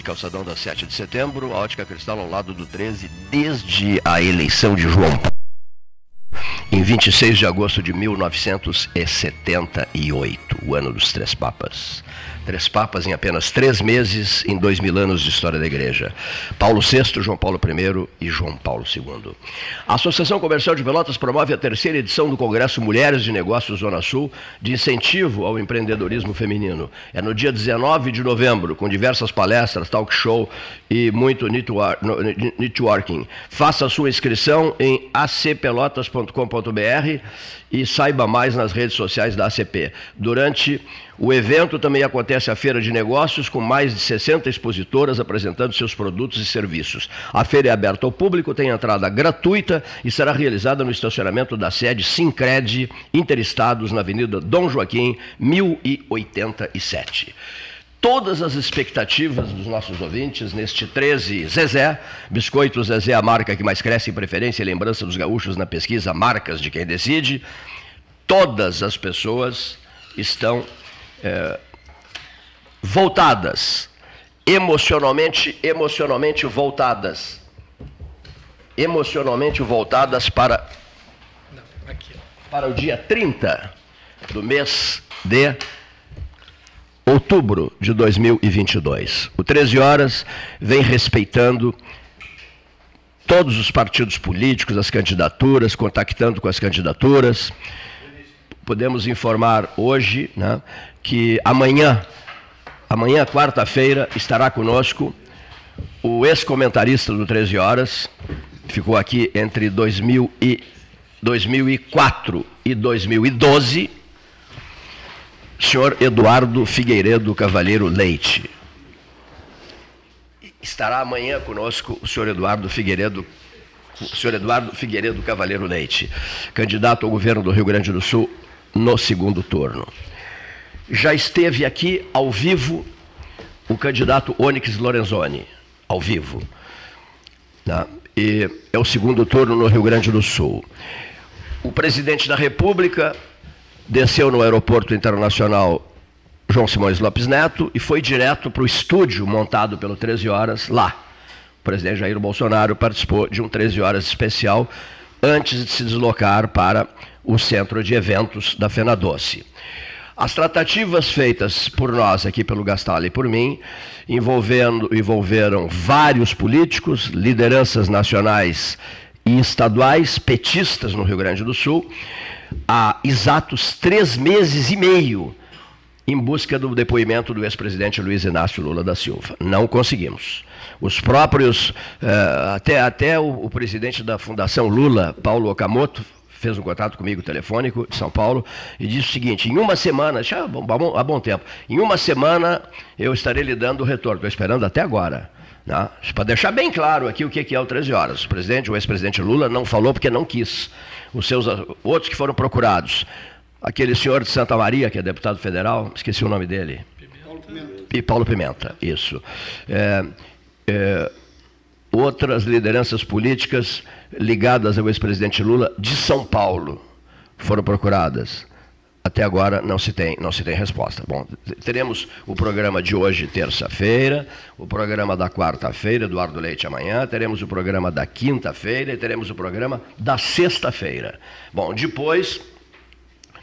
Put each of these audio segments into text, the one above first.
calçadão da Andrade Neves e calçadão da 7 de setembro, a ótica cristal ao lado do 13, desde a eleição de João Paulo. Em 26 de agosto de 1978, o ano dos Três Papas. Três papas em apenas três meses, em dois mil anos de história da igreja. Paulo VI, João Paulo I e João Paulo II. A Associação Comercial de Pelotas promove a terceira edição do Congresso Mulheres de Negócios Zona Sul, de incentivo ao empreendedorismo feminino. É no dia 19 de novembro, com diversas palestras, talk show e muito networking. Faça sua inscrição em acpelotas.com.br e saiba mais nas redes sociais da ACP. Durante o evento também acontece a feira de negócios com mais de 60 expositoras apresentando seus produtos e serviços. A feira é aberta ao público, tem entrada gratuita e será realizada no estacionamento da sede Sincred Interestados na Avenida Dom Joaquim, 1087 todas as expectativas dos nossos ouvintes neste 13 Zezé. Biscoito Zezé, a marca que mais cresce em preferência e lembrança dos gaúchos na pesquisa Marcas de Quem Decide. Todas as pessoas estão é, voltadas, emocionalmente, emocionalmente voltadas. Emocionalmente voltadas para, para o dia 30 do mês de outubro de 2022. O 13 Horas vem respeitando todos os partidos políticos, as candidaturas, contactando com as candidaturas. Podemos informar hoje né, que amanhã, amanhã, quarta-feira, estará conosco o ex-comentarista do 13 Horas, ficou aqui entre 2000 e 2004 e 2012, senhor Eduardo Figueiredo Cavalheiro Leite. Estará amanhã conosco o senhor Eduardo Figueiredo, o senhor Eduardo Figueiredo Cavalheiro Leite, candidato ao governo do Rio Grande do Sul no segundo turno. Já esteve aqui ao vivo o candidato Onyx Lorenzoni, ao vivo. Né? E é o segundo turno no Rio Grande do Sul. O presidente da República desceu no aeroporto internacional João Simões Lopes Neto e foi direto para o estúdio montado pelo 13 Horas lá. O presidente Jair Bolsonaro participou de um 13 Horas especial antes de se deslocar para o centro de eventos da Fena Doce. As tratativas feitas por nós aqui pelo Gastal e por mim envolvendo, envolveram vários políticos, lideranças nacionais e estaduais, petistas no Rio Grande do Sul, há exatos três meses e meio em busca do depoimento do ex-presidente Luiz Inácio Lula da Silva. Não conseguimos. Os próprios, eh, até, até o, o, presidente da Fundação Lula, Paulo Okamoto, fez um contato comigo telefônico de São Paulo e disse o seguinte: em uma semana, já há bom, há bom tempo, em uma semana eu estarei lhe dando o retorno. Estou esperando até agora. Né? Para deixar bem claro aqui o que é o 13 horas. O presidente, o ex-presidente Lula, não falou porque não quis os seus outros que foram procurados. Aquele senhor de Santa Maria, que é deputado federal, esqueci o nome dele. Paulo Pimenta. E Paulo Pimenta, isso. É, é, outras lideranças políticas ligadas ao ex-presidente Lula de São Paulo foram procuradas. Até agora não se tem, não se tem resposta. Bom, teremos o programa de hoje, terça-feira, o programa da quarta-feira, Eduardo Leite amanhã, teremos o programa da quinta-feira e teremos o programa da sexta-feira. Bom, depois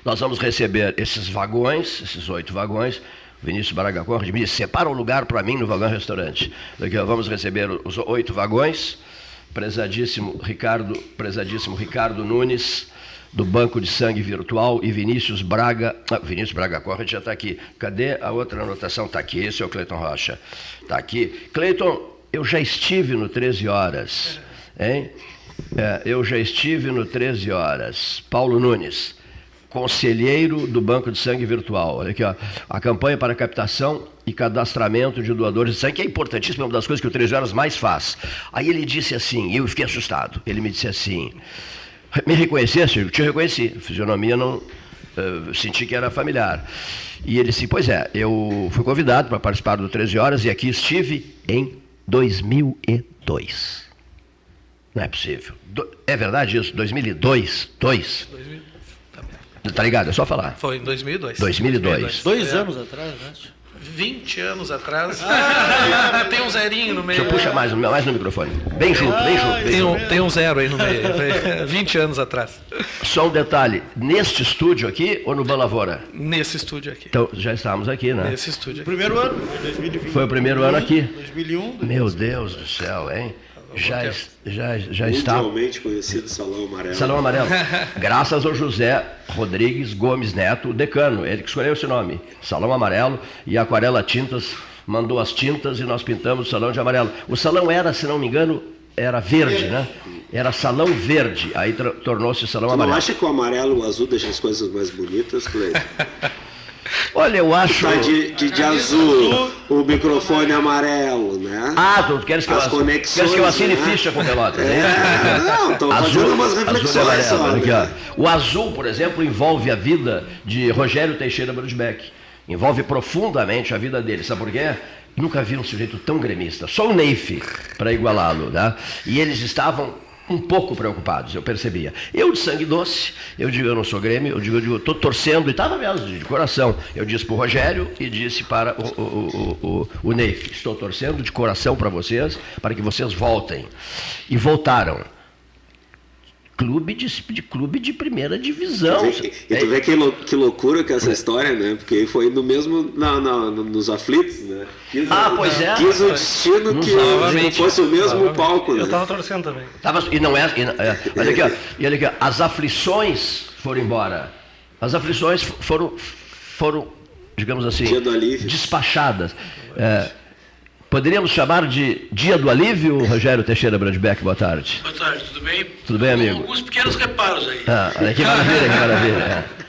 nós vamos receber esses vagões, esses oito vagões. Vinícius Braga Corte me separa um lugar para mim no vagão restaurante. Daqui vamos receber os oito vagões. Prezadíssimo Ricardo, prezadíssimo Ricardo Nunes do Banco de Sangue Virtual e Vinícius Braga. Ah, Vinícius Braga Corre já está aqui. Cadê a outra anotação? Está aqui, seu Cleiton Rocha. Está aqui. Cleiton, eu já estive no 13 Horas. Hein? É, eu já estive no 13 Horas. Paulo Nunes, conselheiro do Banco de Sangue Virtual. Olha aqui, ó. A campanha para captação e cadastramento de doadores de sangue, que é importantíssima, é uma das coisas que o 13 Horas mais faz. Aí ele disse assim, e eu fiquei assustado. Ele me disse assim. Me reconhecesse? Eu te reconheci. A fisionomia não. Uh, senti que era familiar. E ele disse: Pois é, eu fui convidado para participar do 13 Horas e aqui estive em 2002. Não é possível. Do, é verdade isso? 2002? 2? 2000, tá, tá ligado? É só falar. Foi em 2002. 2002. 2002. Dois é. anos atrás, né? 20 anos atrás. Ah, tem um zerinho no meio. Deixa eu puxar mais, mais no microfone. Bem junto, bem junto. Bem Tem junto. um, tem um zero aí no meio. 20 anos atrás. Só um detalhe, neste estúdio aqui ou no Balavora? Nesse estúdio aqui. Então, já estávamos aqui, né? Nesse estúdio aqui. Primeiro ano, 2020. Foi o primeiro ano aqui. 2001. Meu Deus do céu, hein? Já, já, já está. Mundialmente conhecido Salão Amarelo. Salão Amarelo. Graças ao José Rodrigues Gomes Neto, o decano, ele que escolheu esse nome. Salão Amarelo e Aquarela Tintas mandou as tintas e nós pintamos o salão de amarelo. O salão era, se não me engano, era verde, né? Era salão verde, aí tornou-se salão Tu não amarelo. acha que o amarelo e o azul deixam as coisas mais bonitas, Cleiton? Olha, eu acho. Tá de, de, de azul, o microfone amarelo, né? Ah, tu queres que, eu, As ass- conexões, queres que eu assine né? ficha com Pelotas? né? É, não, tô fazendo umas azul reflexões só. amarelo, aqui, né? ó. O azul, por exemplo, envolve a vida de Rogério Teixeira Brudbeck. Envolve profundamente a vida dele. Sabe por quê? Nunca vi um sujeito tão gremista. Só o Neif para igualá-lo. Né? E eles estavam um pouco preocupados, eu percebia. Eu de sangue doce, eu digo, eu não sou Grêmio, eu digo, eu digo, estou torcendo, e estava mesmo, de coração. Eu disse para o Rogério e disse para o, o, o, o, o Neif, estou torcendo de coração para vocês, para que vocês voltem. E voltaram. Clube de, de clube de primeira divisão. E tu vê que- E tu vê que, lou- que loucura que é essa história, né? Porque foi no mesmo, na, na- no- nos aflitos, né? Quis, Ah, pois é. Quis o destino Nos que não fosse o mesmo Novamente. palco, né? Eu tava torcendo também. Tava, e não é, e é, olha aqui, ó, e olha aqui, ó, as aflições foram embora. As aflições foram, foram digamos assim, Dia do alívio. despachadas. É, poderíamos chamar de dia do alívio, Rogério Teixeira Brandbeck, boa tarde. Boa tarde, tudo bem? Tudo bem, amigo? Alguns pequenos reparos aí. Ah, olha que maravilha, que maravilha. é.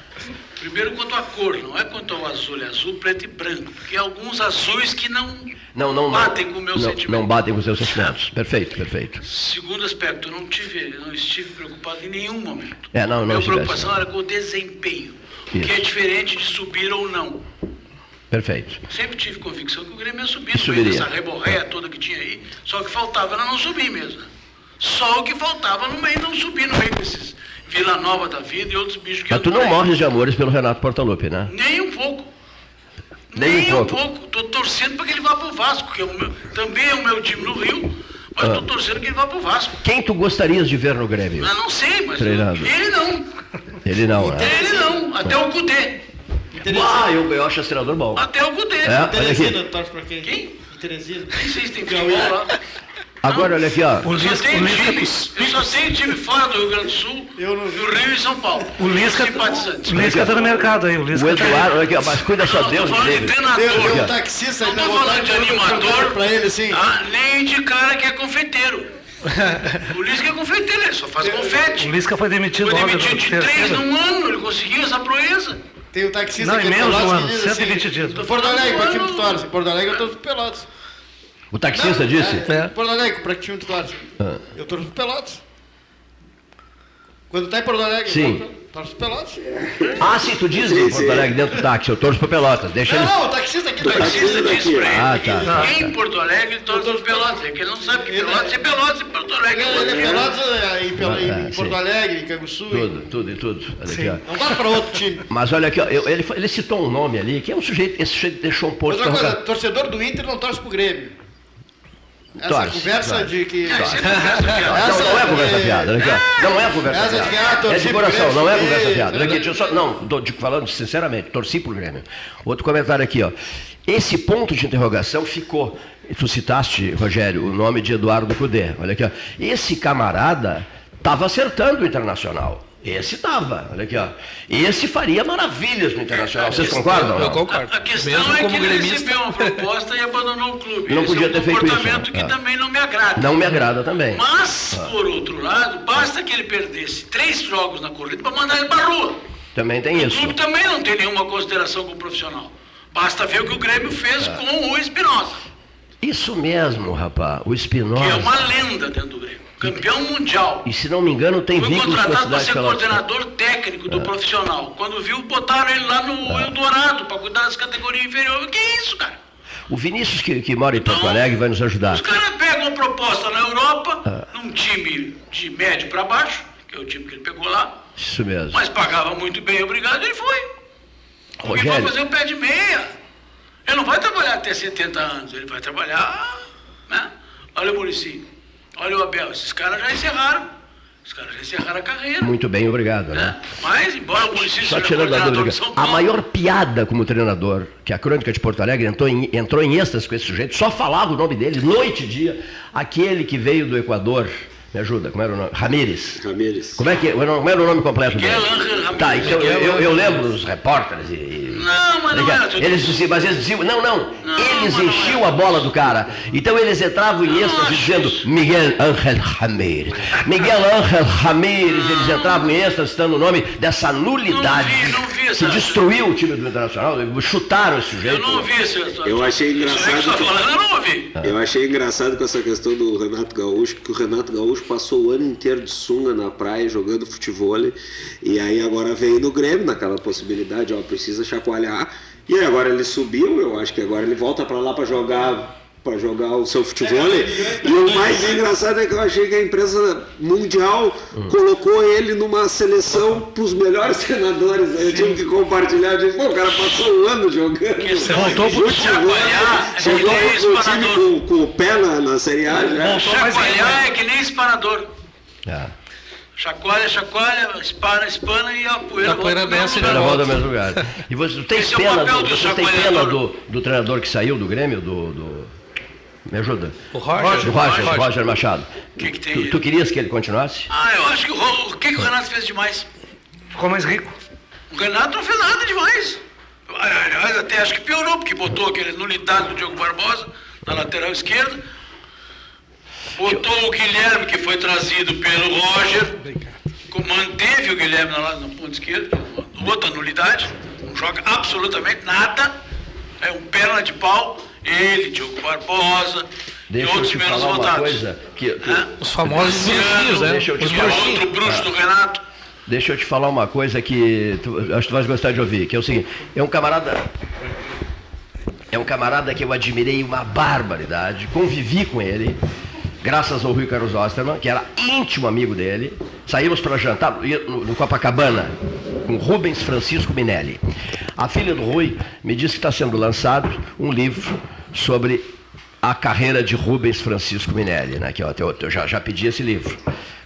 Primeiro quanto à cor, não é quanto ao azul, é azul, preto e branco. Porque há alguns azuis que não, Não, não, batem com o meu não, sentimento. não batem com os seus sentimentos. Perfeito, perfeito. Segundo aspecto, eu não, tive, não estive preocupado em nenhum momento. É, não, não Minha preocupação era com o desempenho, Isso. que é diferente de subir ou não. Perfeito. Sempre tive convicção que o Grêmio ia subir no meio dessa reborréia toda que tinha aí. Só que faltava era não subir mesmo. Só o que faltava no meio não subir no meio desses Vila Nova da vida e outros bichos que Mas tu não morres de amores pelo Renato Portaluppi, né? Nem um pouco. Nem Nem, um um pouco. Estou torcendo para que ele vá para o Vasco, que é meu- também é o meu time no Rio, mas Ah. estou torcendo que ele vá para o Vasco. Quem tu gostarias de ver no Grêmio? Eu não sei, mas Treinado. ele não. Ele não, né? Ele não. Até o Cudê. Ah, eu, eu acho treinador bom. Até o Cudê. É? Olha Teresina, aqui. torce pra quem? Quem? Teresina. Nem sei se tem futebol lá. Agora, olha aqui, ó. O Eu só Lisca, o Lisca, times. Eu só tenho time fora do Rio Grande do Sul, Eu não vi. do Rio e São Paulo. o Lisca, o Lisca tá no mercado aí. O O Lisca tá aí. Eduardo, olha aqui, ó, mas cuida só Não, Deus tô falando de dele. treinador. Ó. um taxista Não tô falando de animador. pra ele assim. Ah, nem de cara que é confeiteiro. O Lisca é confeiteiro, ele só faz confete. O Lisca foi demitido Foi demitido do de três num ano, ele conseguiu essa proeza. Tem o taxista Não, que é menos de um Pelotas ano, que diz 120 dias. Em Porto Alegre, pra time de torce. Em Porto Alegre eu torço pro Pelotas. O taxista disse? É. Porto Alegre, que time de torce? Ah. Eu torço pro Pelotas. Quando tá em Porto Alegre, Sim. pro Pelotas. Ah, sim, tu diz em Sim, Porto. Alegre dentro do táxi, eu torço pro Pelotas. Deixa Não, ele. não, o taxista aqui O do taxista disse pra ele Ah, que tá, tá, em Porto Alegre torce pro Pelotas. É que ele não sabe que Pelotas é Pelotas e Porto Alegre é é time. Pelotas é, em, Pel- em Ah, Porto sim. Alegre, em Canguçu. em- Tudo, tudo e tudo. Olha aqui, ó. Não dá pra outro time. Mas olha aqui, ó, ele, ele citou um nome ali, que é um sujeito, esse sujeito deixou um posto Outra coisa, torcedor do Inter não torce pro Grêmio. Essa Torce, conversa torce. de que. Conversa fiada. Não, não é conversa fiada, ó. Não é conversa Essa de que, ah, fiada. É de coração, não é conversa fiada. Olha aqui, né? deixa eu só. Não, tô falando sinceramente, torci pro Grêmio. Outro comentário aqui, ó. Esse ponto de interrogação ficou. Tu citaste, Rogério, o nome de Eduardo Cudê. Olha aqui, ó. Esse camarada estava acertando o internacional. Esse estava, olha aqui, ó. Esse faria maravilhas no internacional. Vocês concordam? Eu concordo. A questão Mesmo é que ele gremista. recebeu uma proposta e abandonou o clube. Não Esse podia é um ter feito isso, comportamento que ah. também não me agrada. Não me agrada também. Mas, por outro lado, basta que ele perdesse três jogos na corrida para mandar ele para rua. Também tem O isso. clube também não tem nenhuma consideração com o profissional. Basta ver o que o Grêmio fez É. com o Espinosa, Isso mesmo, rapaz. O que é Espinosa. uma lenda dentro do Grêmio. Campeão mundial. E se não me engano, tem Foi vínculos com a contratado para ser Pelotas. coordenador técnico do profissional. Quando viu, botaram ele lá no É. Eldorado para cuidar das categorias inferiores. Que isso, cara? O Vinícius, que, que mora em Porto Não. Alegre, vai nos ajudar. Os caras pegam uma proposta na Europa, É. num time de médio para baixo, que é o time que ele pegou lá, Isso mesmo. mas pagava muito bem, obrigado, ele foi. Porque vai Rogério, fazer o pé de meia. Ele não vai trabalhar até 70 anos, ele vai trabalhar, né? Olha o Murici, olha o Abel, esses caras já encerraram. Os caras já encerraram a carreira. Muito bem, obrigado. Né? Né? Mas, embora o Murici Só seja tirando a coordenador dúvida, de São a maior piada como treinador, que a Crônica de Porto Alegre entrou em, entrou em êxtase com esse sujeito, só falava o nome dele, noite e dia, aquele que veio do Equador, me ajuda, como era o nome? Ramírez. Ramírez. Como é que como era o nome completo dele? Ramírez. Tá, então eu, eu, eu lembro os repórteres e. Não, mas não era tudo Eles isso. diziam, mas eles diziam, não, não, Não, eles não enchiam era. a bola do cara. Então eles entravam em êxtase dizendo isso. Miguel Ángel Ramírez. Miguel Ángel Ramírez, eles entravam em êxtase citando o nome dessa nulidade Não vi, não vi que destruiu o time do Internacional, chutaram esse sujeito. Eu não ouvi esse. Eu achei Isso engraçado está que- falando, eu não ouvi. Eu achei engraçado com essa questão do Renato Gaúcho, que o Renato Gaúcho passou o ano inteiro de sunga na praia jogando futebol e aí agora veio no Grêmio naquela possibilidade, ó, precisa chacoalhar. E aí agora ele subiu, eu acho que agora ele volta pra lá pra jogar para jogar o seu futebol. E o mais engraçado é que eu achei que a empresa mundial colocou ele numa seleção pros melhores treinadores. Eu tive que compartilhar, eu disse, pô, o cara passou um ano jogando. Voltou é pro chacoalhar é que Chegou no time espanador. com, com o pé na, na Série A já. Chacoalhar é que nem espanador. É. Chacoalha, chacoalha, espana, espana e a poeira, A poeira desce, volta ao mesmo lugar. E você tem Esse é o pena, papel do, do você tem chacoalhador. pena do, do treinador que saiu do Grêmio, do. do- me ajuda? O Roger. Do Roger, Roger. Roger Machado. Que que tem tu, tu querias que ele continuasse? Ah, eu acho que o, o que, que o Renato fez demais? Ficou mais rico. O Renato não fez nada demais. Aliás, até acho que piorou, porque botou aquele nulidade do Diogo Barbosa na lateral esquerda. Botou o Guilherme, que foi trazido pelo Roger. Manteve o Guilherme na, na ponta esquerda, que é outra nulidade. Não joga absolutamente nada. É um perna de pau. Ele, Diogo Barbosa Deixa e eu outros te menos falar uma votados. coisa que, que- Hã? Os famosos bruxinhos, né? deixa eu te Os falar. outro bruxo do Renato. Deixa eu te falar uma coisa que tu, acho que tu vais gostar de ouvir, que é o seguinte, é um camarada. É um camarada que eu admirei uma barbaridade, convivi com ele, graças ao Rui Carlos Osterman, que era íntimo amigo dele. Saímos para jantar no, Copacabana com Rubens Francisco Minelli. A filha do Rui me disse que está sendo lançado um livro sobre a carreira de Rubens Francisco Minelli, né? Que eu, eu- eu já, já pedi esse livro,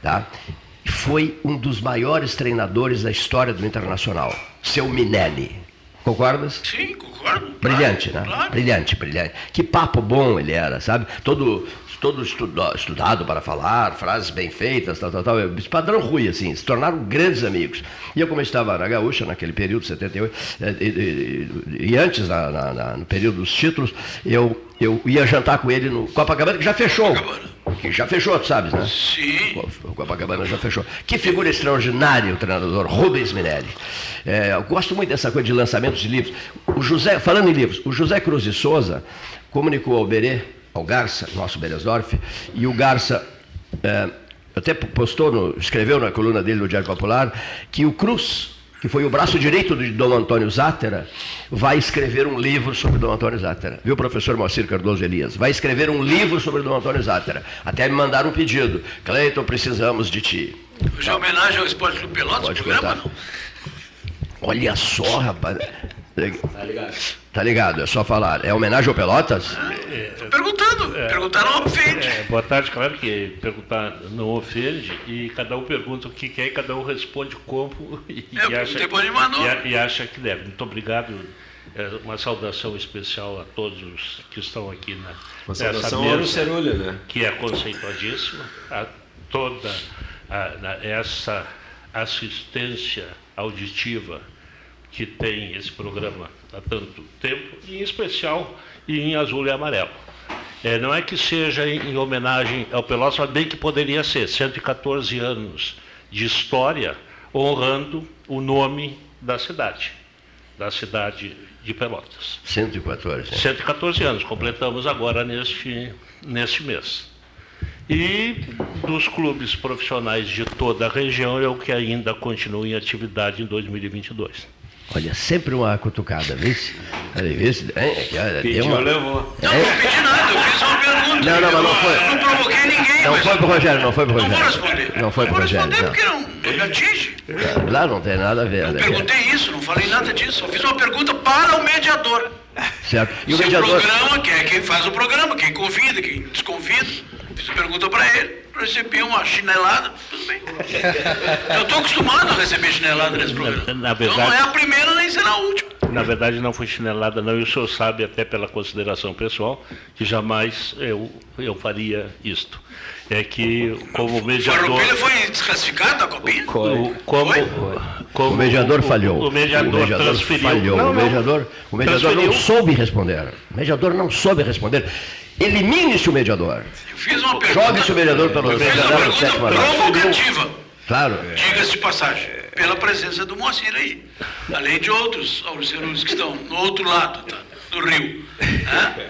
tá? Foi um dos maiores treinadores da história do Internacional, seu Minelli. Concordas? Sim, concordo. Brilhante, claro, né? Claro. Brilhante, brilhante. Que papo bom ele era, sabe? Todo, todo estudo- estudado para falar, frases bem feitas, tal, tal, tal. Padrão Rui, assim, se tornaram grandes amigos. E eu, como eu estava na Gaúcha, naquele período, 78, eh, e, e- e antes, na- na- na- no período dos títulos, eu, eu ia jantar com ele no Copacabana, que já fechou. Copacabana. Que já fechou, tu sabes, né? Sim. O Copacabana já fechou. Que figura extraordinária o treinador Rubens Minelli. É, eu gosto muito dessa coisa de lançamentos de livros. O José, falando em livros, o José Cruz de Souza comunicou ao Berê, ao Garça, nosso Beresdorf, e o Garça é, até postou, no- escreveu na coluna dele no Diário Popular, que o Cruz, que foi o braço direito de Dom Antônio Zátera, vai escrever um livro sobre Dom Antônio Zátera. Viu, professor Moacir Cardoso Elias? Vai escrever um livro sobre Dom Antônio Zátera. Até me mandaram um pedido. Cleiton, precisamos de ti. Hoje é homenagem ao Esporte Clube Pelotas, programa não. Olha só, rapaz. Tá ligado? Tá ligado, é só falar. É homenagem ao Pelotas? Tô perguntando, perguntar não ofende. É, boa tarde, claro que perguntar não ofende e cada um pergunta o que quer e cada um responde como e, É, eu acha, Animanor. e, a- e acha que deve. Muito obrigado. É, uma saudação especial a todos os que estão aqui na, Uma saudação mesa, Cerulha, né? que é conceituadíssima, a toda a- na- essa assistência auditiva que tem esse programa há tanto tempo, e em especial em azul e amarelo. É, não é que seja em, em homenagem ao Pelotas, mas bem que poderia ser, 114 anos de história honrando o nome da cidade, da cidade de Pelotas. 114. né? 114 anos, completamos agora neste, neste mês. E dos clubes profissionais de toda a região é o que ainda continua em atividade em 2022. Olha, sempre uma cutucada, viu? Olha, viu? É, é, é, deu uma- levou. Não, não pedi nada, eu fiz uma pergunta. Não, não, mas não foi. Eu não provoquei ninguém. Não foi pro Rogério, não foi pro Não vou Rogério. responder. Não foi pro vou Rogério. responder não. porque não, não me atinge. Lá não tem nada a ver. Eu né? perguntei isso, não falei nada disso. Eu fiz uma pergunta para o mediador. Certo? E o Se mediador. o programa, que é quem faz o programa, quem convida, quem desconvida, fiz a pergunta para ele, recebi uma chinelada, tudo bem. Eu estou acostumado a receber chinelada nesse programa. Na- na Então não verdade- é a primeira nem será a última. Na verdade, não foi chinelada, não. E o senhor sabe, até pela consideração pessoal, que jamais eu, eu faria isto. É que, como O mediador. Farroupilha foi desclassificado da copinha? o- como, Foi? como O mediador o- falhou. O, mediador transferiu. falhou. Não, o não. mediador, o mediador não Transferiu. soube responder. O mediador não soube responder. Elimine-se o mediador. Eu fiz uma pergunta. Jogue-se o mediador pelo Eu fiz uma pergunta provocativa. Claro. Diga-se de passagem, pela presença do Moacir aí. Além de outros auricerus que estão no outro lado tá, do rio. né?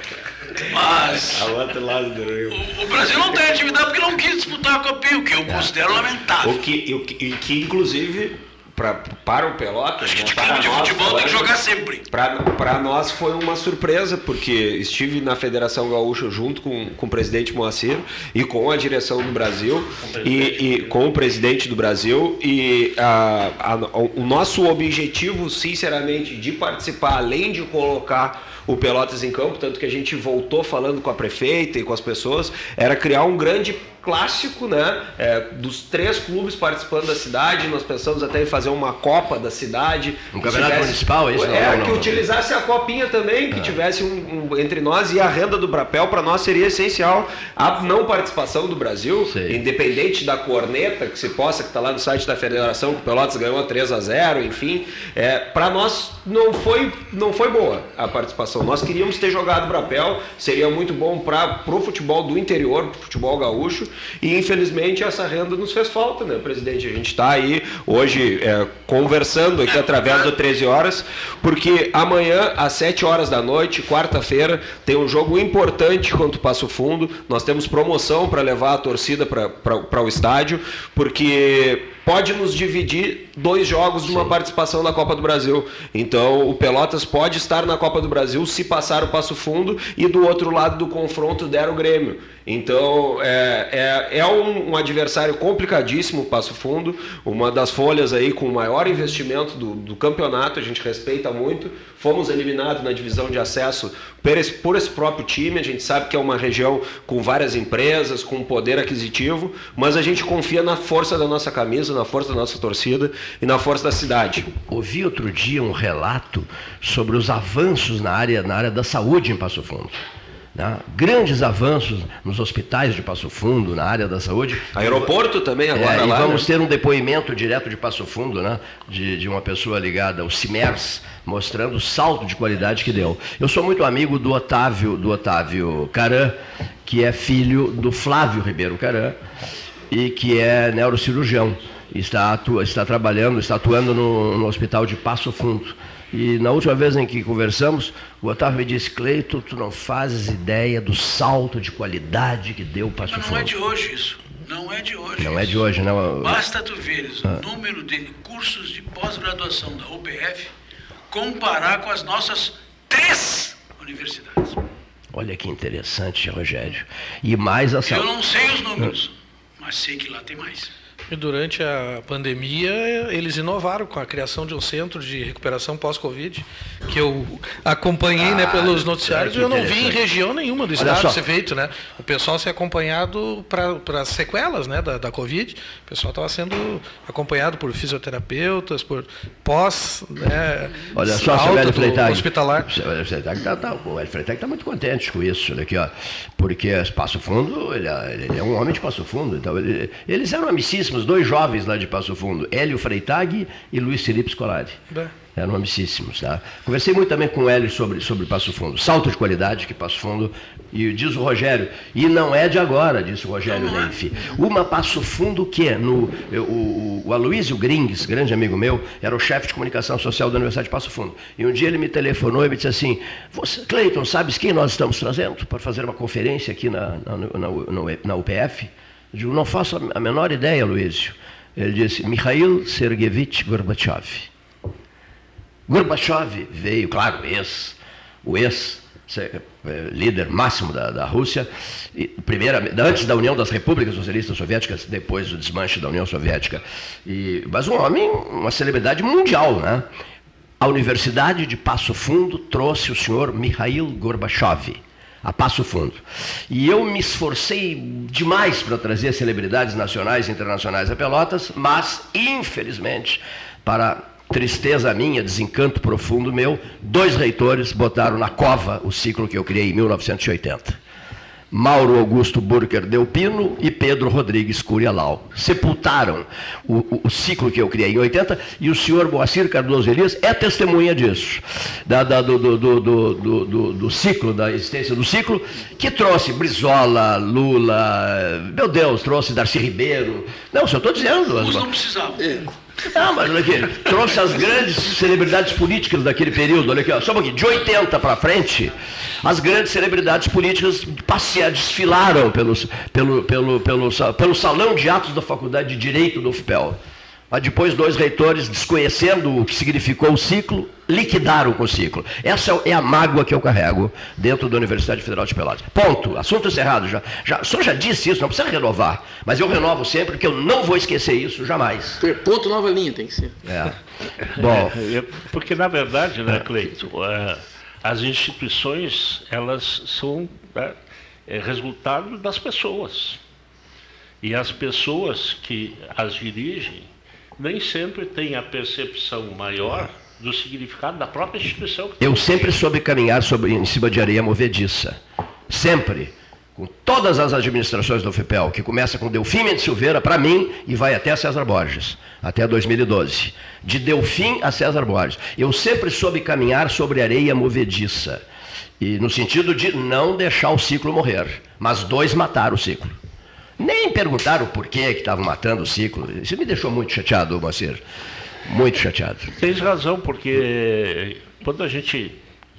Mas Ao outro lado do rio. o, o Brasil não tem atividade porque não quis disputar a Copinha, o que eu considero lamentável. O que, o que, e que inclusive, pra, para o Pelotas, Acho que né, de para clube de nós, futebol tem que jogar sempre. Para nós foi uma surpresa, porque estive na Federação Gaúcha junto com, com o presidente Moacir e com a direção do Brasil e, e com o presidente do Brasil e a, a- o nosso objetivo, sinceramente, de participar, além de colocar o Pelotas em campo, tanto que a gente voltou falando com a prefeita e com as pessoas, era criar um grande clássico, né? É, dos três clubes participando da cidade, nós pensamos até em fazer uma Copa da cidade. Um campeonato municipal, isso? Não, É, não, que não. utilizasse a copinha também, que tivesse um, um- entre nós e a renda do Brapel, para nós seria essencial. A não participação do Brasil, Sei. independente da corneta que se possa, que está lá no site da federação, que o Pelotas ganhou 3 a 0 enfim, é, para nós não foi, não foi boa a participação. Nós queríamos ter jogado Brapel, seria muito bom para o futebol do interior, pro futebol gaúcho, e infelizmente essa renda nos fez falta, né, presidente? A gente está aí hoje é, conversando aqui através do 13 horas, porque amanhã, às 7 horas da noite, quarta-feira, tem um jogo importante contra o Passo Fundo. Nós temos promoção para levar a torcida para o estádio, porque pode nos dividir dois jogos de uma participação na Copa do Brasil. Então, o Pelotas pode estar na Copa do Brasil se passar o Passo Fundo e do outro lado do confronto der o Grêmio. Então, é, é, é um, um adversário complicadíssimo Passo Fundo, uma das folhas aí com o maior investimento do, do campeonato, a gente respeita muito. Fomos eliminados na divisão de acesso por esse, por esse próprio time, a gente sabe que é uma região com várias empresas, com poder aquisitivo, mas a gente confia na força da nossa camisa, na força da nossa torcida e na força da cidade. Ouvi outro dia um relato sobre os avanços na área, na área da saúde em Passo Fundo. Né? Grandes avanços nos hospitais de Passo Fundo, na área da saúde. Aeroporto também agora É, e lá, vamos né? ter um depoimento direto de Passo Fundo, né? De, de uma pessoa ligada ao CIMERS, mostrando o salto de qualidade que deu. Eu sou muito amigo do Otávio, do Otávio Caran, que é filho do Flávio Ribeiro Caran e que é neurocirurgião. Está, atua, está trabalhando, está atuando no, no hospital de Passo Fundo. E na última vez em que conversamos, o Otávio me disse, Cleito, tu não fazes ideia do salto de qualidade que deu Passo Mas não é de hoje isso. Não é de hoje. Não é isso. de hoje, não. Basta tu veres Ah. o número de cursos de pós-graduação da UPF comparar com as nossas três universidades. Olha que interessante, Rogério. E mais a Eu não sei os números, mas sei que lá tem mais. E durante a pandemia, eles inovaram com a criação de um centro de recuperação pós-Covid, que eu acompanhei né, pelos noticiários e eu não vi em região nenhuma do estado ser feito, né? O pessoal ser acompanhado para as sequelas né, da, da Covid. O pessoal estava sendo acompanhado por fisioterapeutas, por pós, né, Olha só, alta seu Hélio do Freitag. hospitalar. Seu Hélio Freitag tá, tá, o Hélio está muito contente com isso, aqui, ó. Porque Passo Fundo, ele, é- ele é um homem de Passo Fundo. Então ele- eles eram amicíssimos, dois jovens lá de Passo Fundo, Hélio Freitag e Luiz Felipe Scolari. É. Eram amicíssimos, tá? Conversei muito também com o Hélio sobre, sobre Passo Fundo. Salto de qualidade que Passo Fundo, e diz o Rogério, e não é de agora, disse o Rogério Nenfi. Uma Passo Fundo que, no, eu- o, o Aloysio Grings, grande amigo meu, era o chefe de comunicação social da Universidade de Passo Fundo. E um dia ele me telefonou e me disse assim, você, Cleiton, sabes quem nós estamos trazendo para fazer uma conferência aqui na, na, na- na UPF? Eu digo, não faço a menor ideia, Aloysio. Ele disse, Mikhail Sergeyevich Gorbachev. Gorbachev veio, claro, ex, o ex eh, líder máximo da, da Rússia, e, primeira, antes da União das Repúblicas Socialistas Soviéticas, depois do desmanche da União Soviética. E, mas um homem, uma celebridade mundial, né? a Universidade de Passo Fundo trouxe o senhor Mikhail Gorbachev a Passo Fundo. E eu me esforcei demais para trazer celebridades nacionais e internacionais a Pelotas, mas, infelizmente, para tristeza minha, desencanto profundo meu, dois reitores botaram na cova o ciclo que eu criei em 1980. Mauro Augusto Burker Delpino e Pedro Rodrigues Curialau. Sepultaram o, o, o, ciclo que eu criei em 80 e o senhor Moacir Cardoso Elias é testemunha disso, da, da, do, do, do, do, ciclo, da existência do ciclo, que trouxe Brizola, Lula, meu Deus, trouxe Darcy Ribeiro. Não, só estou dizendo. Os não precisavam. É. Não, mas olha aqui, trouxe as grandes celebridades políticas daquele período, olha aqui, ó, só um pouquinho, de 80 para frente, as grandes celebridades políticas passearam, desfilaram pelos, pelo, pelo, pelo, pelo salão de atos da Faculdade de Direito do UFPEL. Mas depois dois reitores, desconhecendo o que significou o ciclo, liquidaram com o ciclo. Essa é a mágoa que eu carrego dentro da Universidade Federal de Pelotas. Ponto. Assunto encerrado. Já, já, o senhor já disse isso, não precisa renovar. Mas eu renovo sempre, porque eu não vou esquecer isso jamais. Ponto nova linha tem que ser. É. Bom. É, porque, na verdade, né, Cleito, é, as instituições, elas são né, é, resultado das pessoas. E as pessoas que as dirigem nem sempre têm a percepção maior do significado da própria instituição. Eu sempre soube caminhar sobre, em cima de areia movediça. Sempre. Com todas as administrações do FIPEL, que começa com Delfim Mendes Silveira, para mim, e vai até César Borges, até 2012. De Delfim a César Borges. Eu sempre soube caminhar sobre areia movediça. E no sentido de não deixar o ciclo morrer. Mas dois mataram o ciclo. Nem perguntaram por que estavam matando o ciclo. Isso me deixou muito chateado, Moacir. Muito chateado. Tens razão, porque quando a gente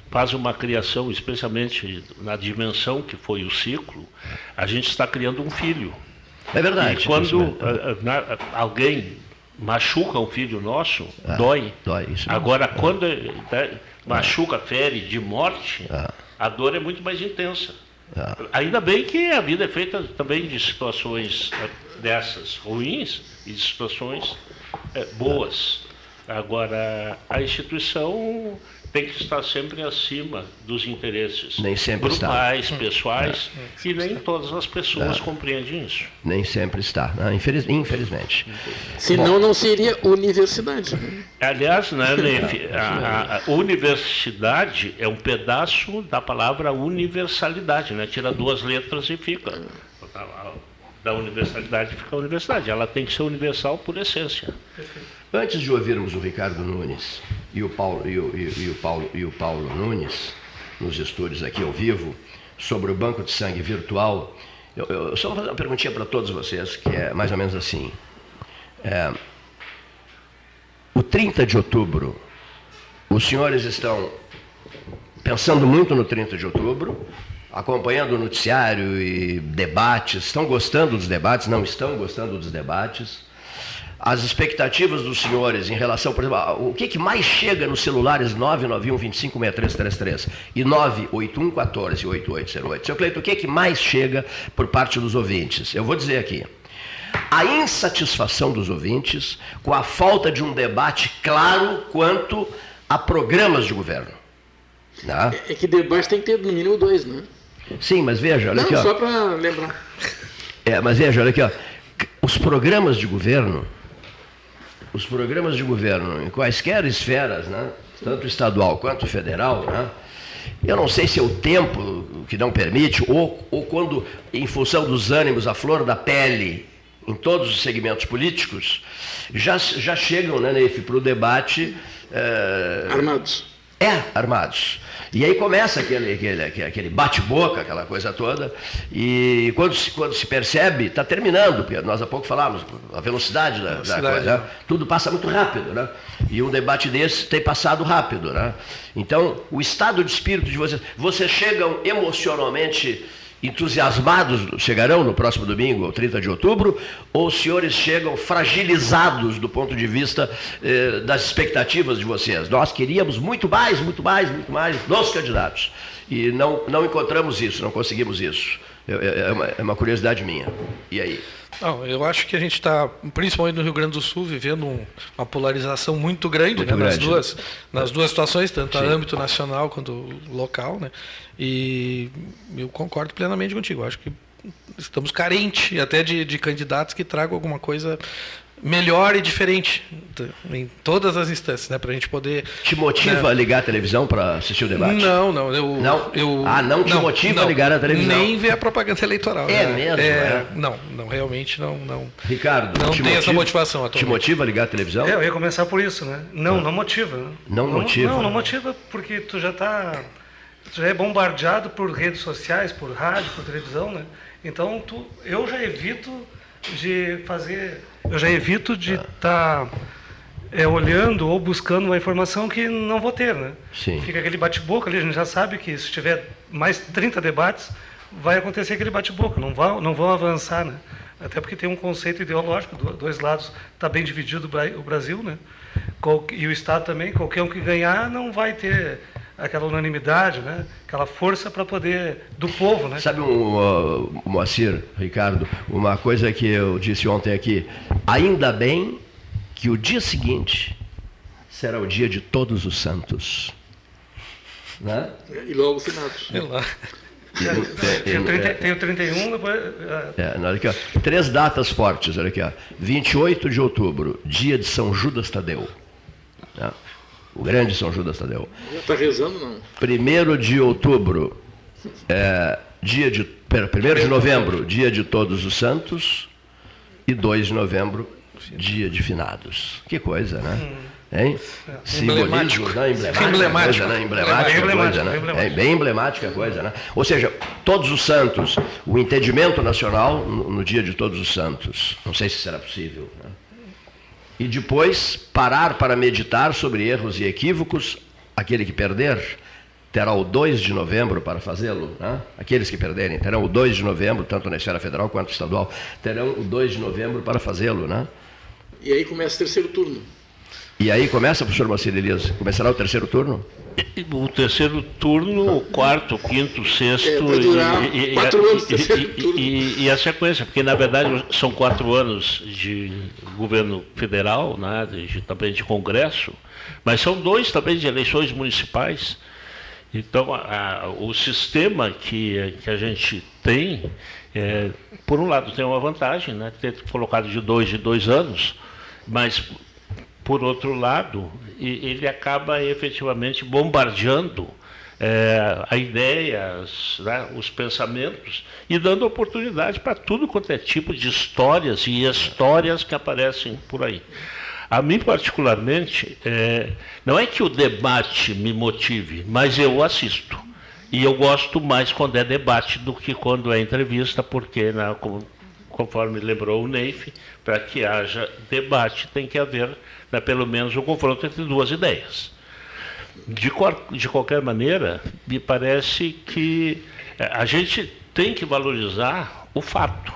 faz uma criação, especialmente na dimensão que foi o ciclo, a gente está criando um filho. É verdade. E quando alguém machuca um filho nosso, ah, dói. Dói, isso. Agora, quando né, machuca, fere de morte, ah. a dor é muito mais intensa. É. Ainda bem que a vida é feita também de situações eh, dessas ruins e de situações é, boas. Agora, a instituição tem que estar sempre acima dos interesses nem sempre grupais, está. pessoais, é. e nem todas as pessoas é. compreendem isso. Nem sempre está, né? Infeliz, infelizmente. Senão Bom, não seria universidade. Aliás, né, a, a, universidade é um pedaço da palavra universalidade, né? tira duas letras e fica. Da universalidade fica a universidade. Ela tem que ser universal por essência. Antes de ouvirmos o Ricardo Nunes e o Paulo, e o, e, e o Paulo, e o Paulo Nunes, nos estúdios aqui ao vivo, sobre o banco de sangue virtual, eu, eu só vou fazer uma perguntinha para todos vocês, que é mais ou menos assim. É, o 30 de outubro, os senhores estão pensando muito no 30 de outubro, acompanhando o noticiário e debates, estão gostando dos debates, não estão gostando dos debates as expectativas dos senhores em relação, por exemplo, o que, que mais chega nos celulares 991 256333 e 981 14 8808? Seu Cleito, o que, que mais chega por parte dos ouvintes? Eu vou dizer aqui. A insatisfação dos ouvintes com a falta de um debate claro quanto a programas de governo. Né? É, é que debate tem que ter no mínimo dois, né? Sim, mas veja, olha Não, aqui. Ó. Só para lembrar. É, mas veja, olha aqui, ó. Os programas de governo os programas de governo em quaisquer esferas, né, tanto estadual quanto federal, né, eu não sei se é o tempo que não permite, ou, ou quando, em função dos ânimos, a flor da pele, em todos os segmentos políticos, já, já chegam, né, Neif, para o debate. É... Armados. É, armados. E aí começa aquele, aquele, aquele bate-boca, aquela coisa toda, e quando se, quando se percebe, está terminando, porque nós há pouco falamos, a velocidade da, velocidade, da coisa, né? tudo passa muito rápido, né? E um debate desse tem passado rápido, né? Então, o estado de espírito de vocês, vocês chegam emocionalmente entusiasmados chegarão no próximo domingo, 30 de outubro, ou os senhores chegam fragilizados do ponto de vista eh, das expectativas de vocês? Nós queríamos muito mais, muito mais, muito mais dos candidatos. E não, não encontramos isso, não conseguimos isso. É, é, uma, é uma curiosidade minha. E aí? Não, eu acho que a gente está, principalmente no Rio Grande do Sul, vivendo um, uma polarização muito grande, muito né, grande nas, duas, nas duas situações, tanto Sim. a âmbito nacional quanto local. Né? E eu concordo plenamente contigo. Eu acho que estamos carentes até de, de candidatos que tragam alguma coisa melhor e diferente em todas as instâncias, né, para a gente poder. Te motiva né? a ligar a televisão para assistir o debate? Não, não. Eu, Não? Eu, Ah, não te motiva a ligar a televisão? Nem ver a propaganda eleitoral. É né? mesmo, é? Não, não, realmente não. não. Ricardo, Não te tem essa motiva- motivação Te atualmente. motiva a ligar a televisão? É, eu ia começar por isso, né? Não, não motiva. Não motiva. Não, não motiva porque tu já tá, tu já é bombardeado por redes sociais, por rádio, por televisão, né? Então tu, eu já evito de fazer, eu já evito de estar olhando ou buscando uma informação que não vou ter, né? Sim. Fica aquele bate-boca ali, a gente já sabe que se tiver mais 30 debates, vai acontecer aquele bate-boca, não vão, não vão avançar, né? Até porque tem um conceito ideológico, do- dois lados, está bem dividido o Bra- o Brasil, né? E o Estado também, qualquer um que ganhar não vai ter aquela unanimidade, né? Aquela força para poder, do povo, né? Sabe, um, uh, Moacir, Ricardo, uma coisa que eu disse ontem aqui. Ainda bem que o dia seguinte será o dia de todos os santos. Né? E logo finados. Lá. Tem o 30 tem o 31, depois, é, É, olha aqui, ó. Três datas fortes, olha aqui, ó. 28 de outubro, dia de São Judas Tadeu. Né? O grande São Judas Tadeu. Já está rezando, não? 1 de outubro, é, dia de. Pera, 1 de novembro, dia de Todos os Santos. E 2 de novembro, dia de finados. Que coisa, né? Hein? Emblemático. Simbolismo, né? Emblemática Emblemático. coisa, né? Emblemática Emblemático, coisa, né? emblemático. É bem emblemática a coisa, né? Ou seja, todos os santos, o entendimento nacional no, no dia de todos os santos. Não sei se será possível. né? E depois parar para meditar sobre erros e equívocos. Aquele que perder terá o 2 de novembro para fazê-lo. Né? Aqueles que perderem terão o 2 de novembro, tanto na esfera federal quanto estadual, terão o 2 de novembro para fazê-lo. Né? E aí começa o terceiro turno. E aí começa, professor Marcelo Elias, começará o terceiro turno? O terceiro turno, o quarto, o quinto, o sexto. É, vai durar quatro a- anos, terceiro e- turno. e- e a sequência, porque na verdade são quatro anos de governo federal, né, de, também de Congresso, mas são dois também de eleições municipais. Então, a- a- o sistema que, que a gente tem, é, por um lado, tem uma vantagem, né, ter colocado de dois de dois anos, mas por outro lado, ele acaba efetivamente bombardeando eh, a ideias, né, os pensamentos e dando oportunidade para tudo quanto é tipo de histórias e histórias que aparecem por aí. A mim, particularmente, eh, não é que o debate me motive, mas eu assisto. E eu gosto mais quando é debate do que quando é entrevista, porque, né, conforme lembrou o Neif, para que haja debate tem que haver né, pelo menos um confronto entre duas ideias. De, qual- de qualquer maneira, me parece que eh, a gente tem que valorizar o fato.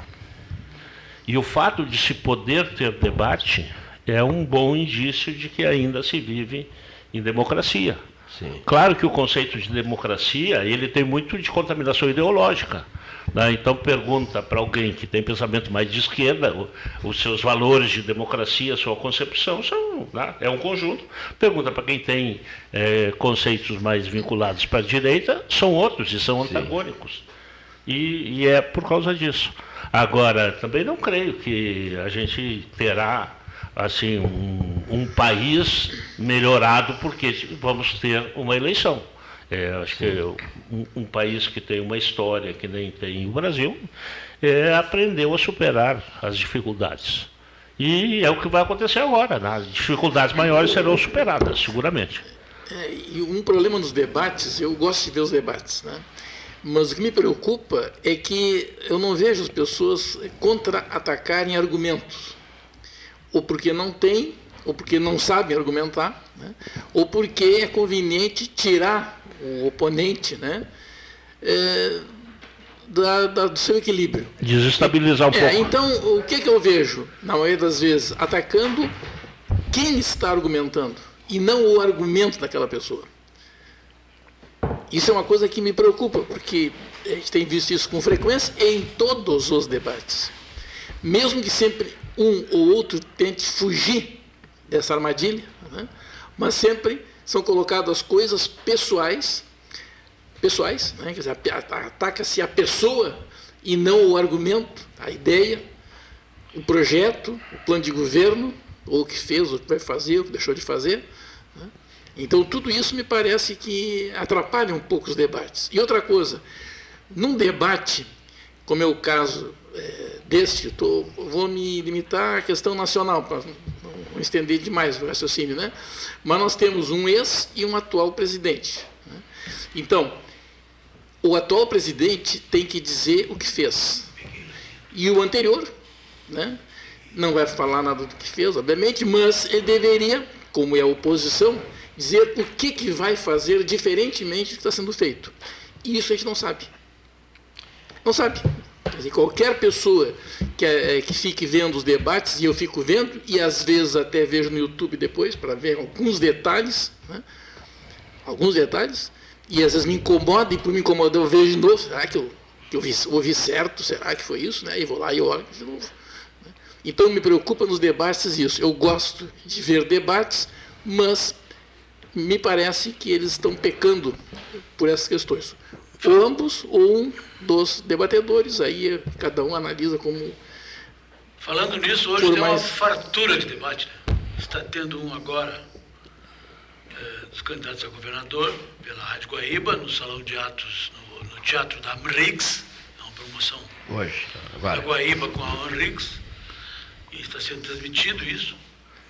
E o fato de se poder ter debate é um bom indício de que ainda se vive em democracia. Sim. Claro que o conceito de democracia ele tem muito de contaminação ideológica. Né? Então pergunta para alguém que tem pensamento mais de esquerda, o- os seus valores de democracia, a sua concepção são né? é um conjunto. Pergunta para quem tem eh, conceitos mais vinculados para a direita, são outros e são antagônicos. E, e é por causa disso. Agora, também não creio que a gente terá assim um, um país melhorado porque vamos ter uma eleição. É, acho que um, um país que tem uma história que nem tem o Brasil é, aprendeu a superar as dificuldades. E é o que vai acontecer agora. Né? As dificuldades maiores serão superadas, seguramente. É, e um problema nos debates, eu gosto de ver os debates, né? mas o que me preocupa é que eu não vejo as pessoas contra-atacarem argumentos. Ou porque não têm, ou porque não sabem argumentar, né? ou porque é conveniente tirar o oponente né? É, da- da- do seu equilíbrio. Desestabilizar um É, pouco. então, o que, que eu vejo, na maioria das vezes, atacando quem está argumentando e não o argumento daquela pessoa. Isso é uma coisa que me preocupa, porque a gente tem visto isso com frequência em todos os debates. Mesmo que sempre um ou outro tente fugir dessa armadilha, né? mas sempre são colocadas coisas pessoais, pessoais, né? quer dizer, ataca-se a pessoa e não o argumento, a ideia, o projeto, o plano de governo, ou o que fez, o que vai fazer, o que deixou de fazer. Né? Então, tudo isso me parece que atrapalha um pouco os debates. E outra coisa, num debate, como é o caso deste, tô, vou me limitar à questão nacional, para não estender demais o raciocínio, né? mas nós temos um ex e um atual presidente. Né? Então, o atual presidente tem que dizer o que fez. E o anterior, né? não vai falar nada do que fez, obviamente, mas ele deveria, como é a oposição, dizer o que, que vai fazer diferentemente do que está sendo feito. E isso a gente não sabe. Não sabe. Dizer, qualquer pessoa que, é, que fique vendo os debates, e eu fico vendo, e às vezes até vejo no YouTube depois, para ver alguns detalhes, né? alguns detalhes, e às vezes me incomoda, e por me incomodar eu vejo de novo, será que eu, que eu vi, ouvi certo? Será que foi isso? Né? E vou lá e olho de novo. Né? Então me preocupa nos debates isso. Eu gosto de ver debates, mas me parece que eles estão pecando por essas questões. Ambos, ou um dos debatedores, aí cada um analisa como. Falando nisso, hoje tem mais... uma fartura de debate. Né? Está tendo um agora é, dos candidatos a governador pela Rádio Guaíba, no Salão de Atos, no, no Teatro da Amrix, é uma promoção hoje, agora. da Guaíba com a Amrix, e está sendo transmitido isso.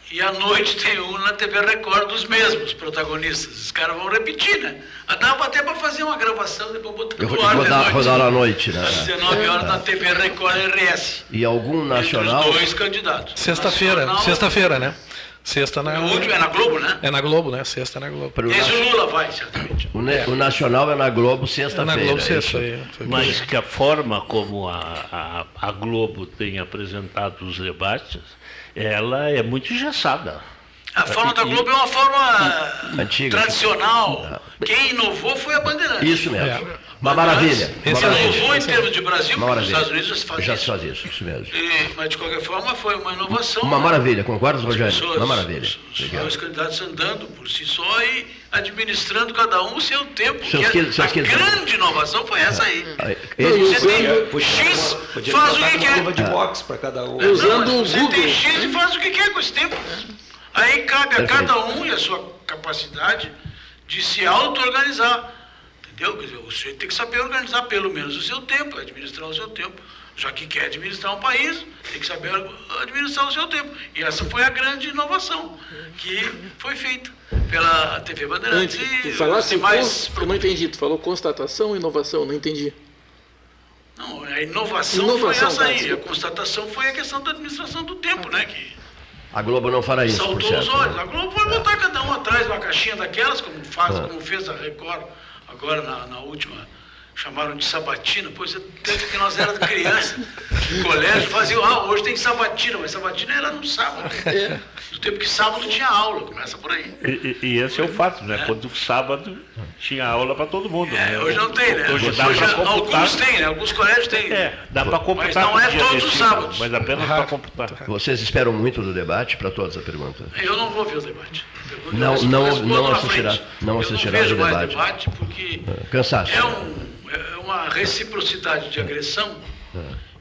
E à noite tem um na TV Record dos mesmos protagonistas. Os caras vão repetir, né? Ah, dava até para fazer uma gravação depois botar Eu vou rodar, rodar à noite, né? Às 19 horas na TV Record RS. E algum nacional? Entre os dois candidatos. Sexta-feira, nacional... sexta-feira, né? Sexta na. O último é na Globo, né? É na Globo, né? Sexta é na Globo. Esse o Lula vai, certamente. O, ne... o Nacional é na Globo sexta-feira. É na Globo sexta. É Mas que a forma como a, a, a Globo tem apresentado os debates, ela é muito engessada. A forma da Globo é uma forma Antiga. tradicional. Quem inovou foi a Bandeirante. Isso mesmo. É. Uma maravilha. Esse inovou em termos de Brasil, porque nos Estados Unidos já se faz já isso. Já se faz isso, isso mesmo. E, mas de qualquer forma foi uma inovação. Uma maravilha, concordas, Rogério? Pessoas, uma maravilha. Os, os candidatos andando por si só e administrando cada um o seu tempo. Seus que, seus a grande inovação foi essa aí. Ele, você tem X, faz o que quer. de para cada um. Usando o Você tem X e faz o que quer com esse tempo. Aí cabe a cada um e a sua capacidade de se auto-organizar. Entendeu? Quer dizer, o sujeito tem que saber organizar pelo menos o seu tempo, administrar o seu tempo. Já que quer administrar um país, tem que saber administrar o seu tempo. E essa foi a grande inovação que foi feita pela TV Bandeirantes. Antes, tu falasse mais... eu não entendi. Tu falou constatação ou inovação? Não entendi. Não, a inovação, inovação foi essa aí. A constatação foi a questão da administração do tempo, né? Que a Globo não fará isso. Saltou os olhos. A Globo vai botar cada um atrás de uma caixinha daquelas, como, faz, ah. como fez a Record agora na, na última chamaram de sabatina, pois é tanto que nós éramos criança, no colégio, faziam, ah, hoje tem sabatina, mas sabatina era no sábado. É. Do tempo que sábado tinha aula, começa por aí. E, e esse é o fato, né? É. Quando sábado tinha aula para todo mundo. É, né? Hoje não tem, né? Hoje, hoje, hoje alguns têm, né? Alguns colégios têm. É, dá para computar. Mas não é todos os sábados. Mas apenas para computar. Vocês esperam muito do debate para todas as perguntas? Eu não vou ver o debate. Não, não, não assistirá, não assistirá ao debate. Mais debate porque é, Cansaço. É um uma reciprocidade de agressão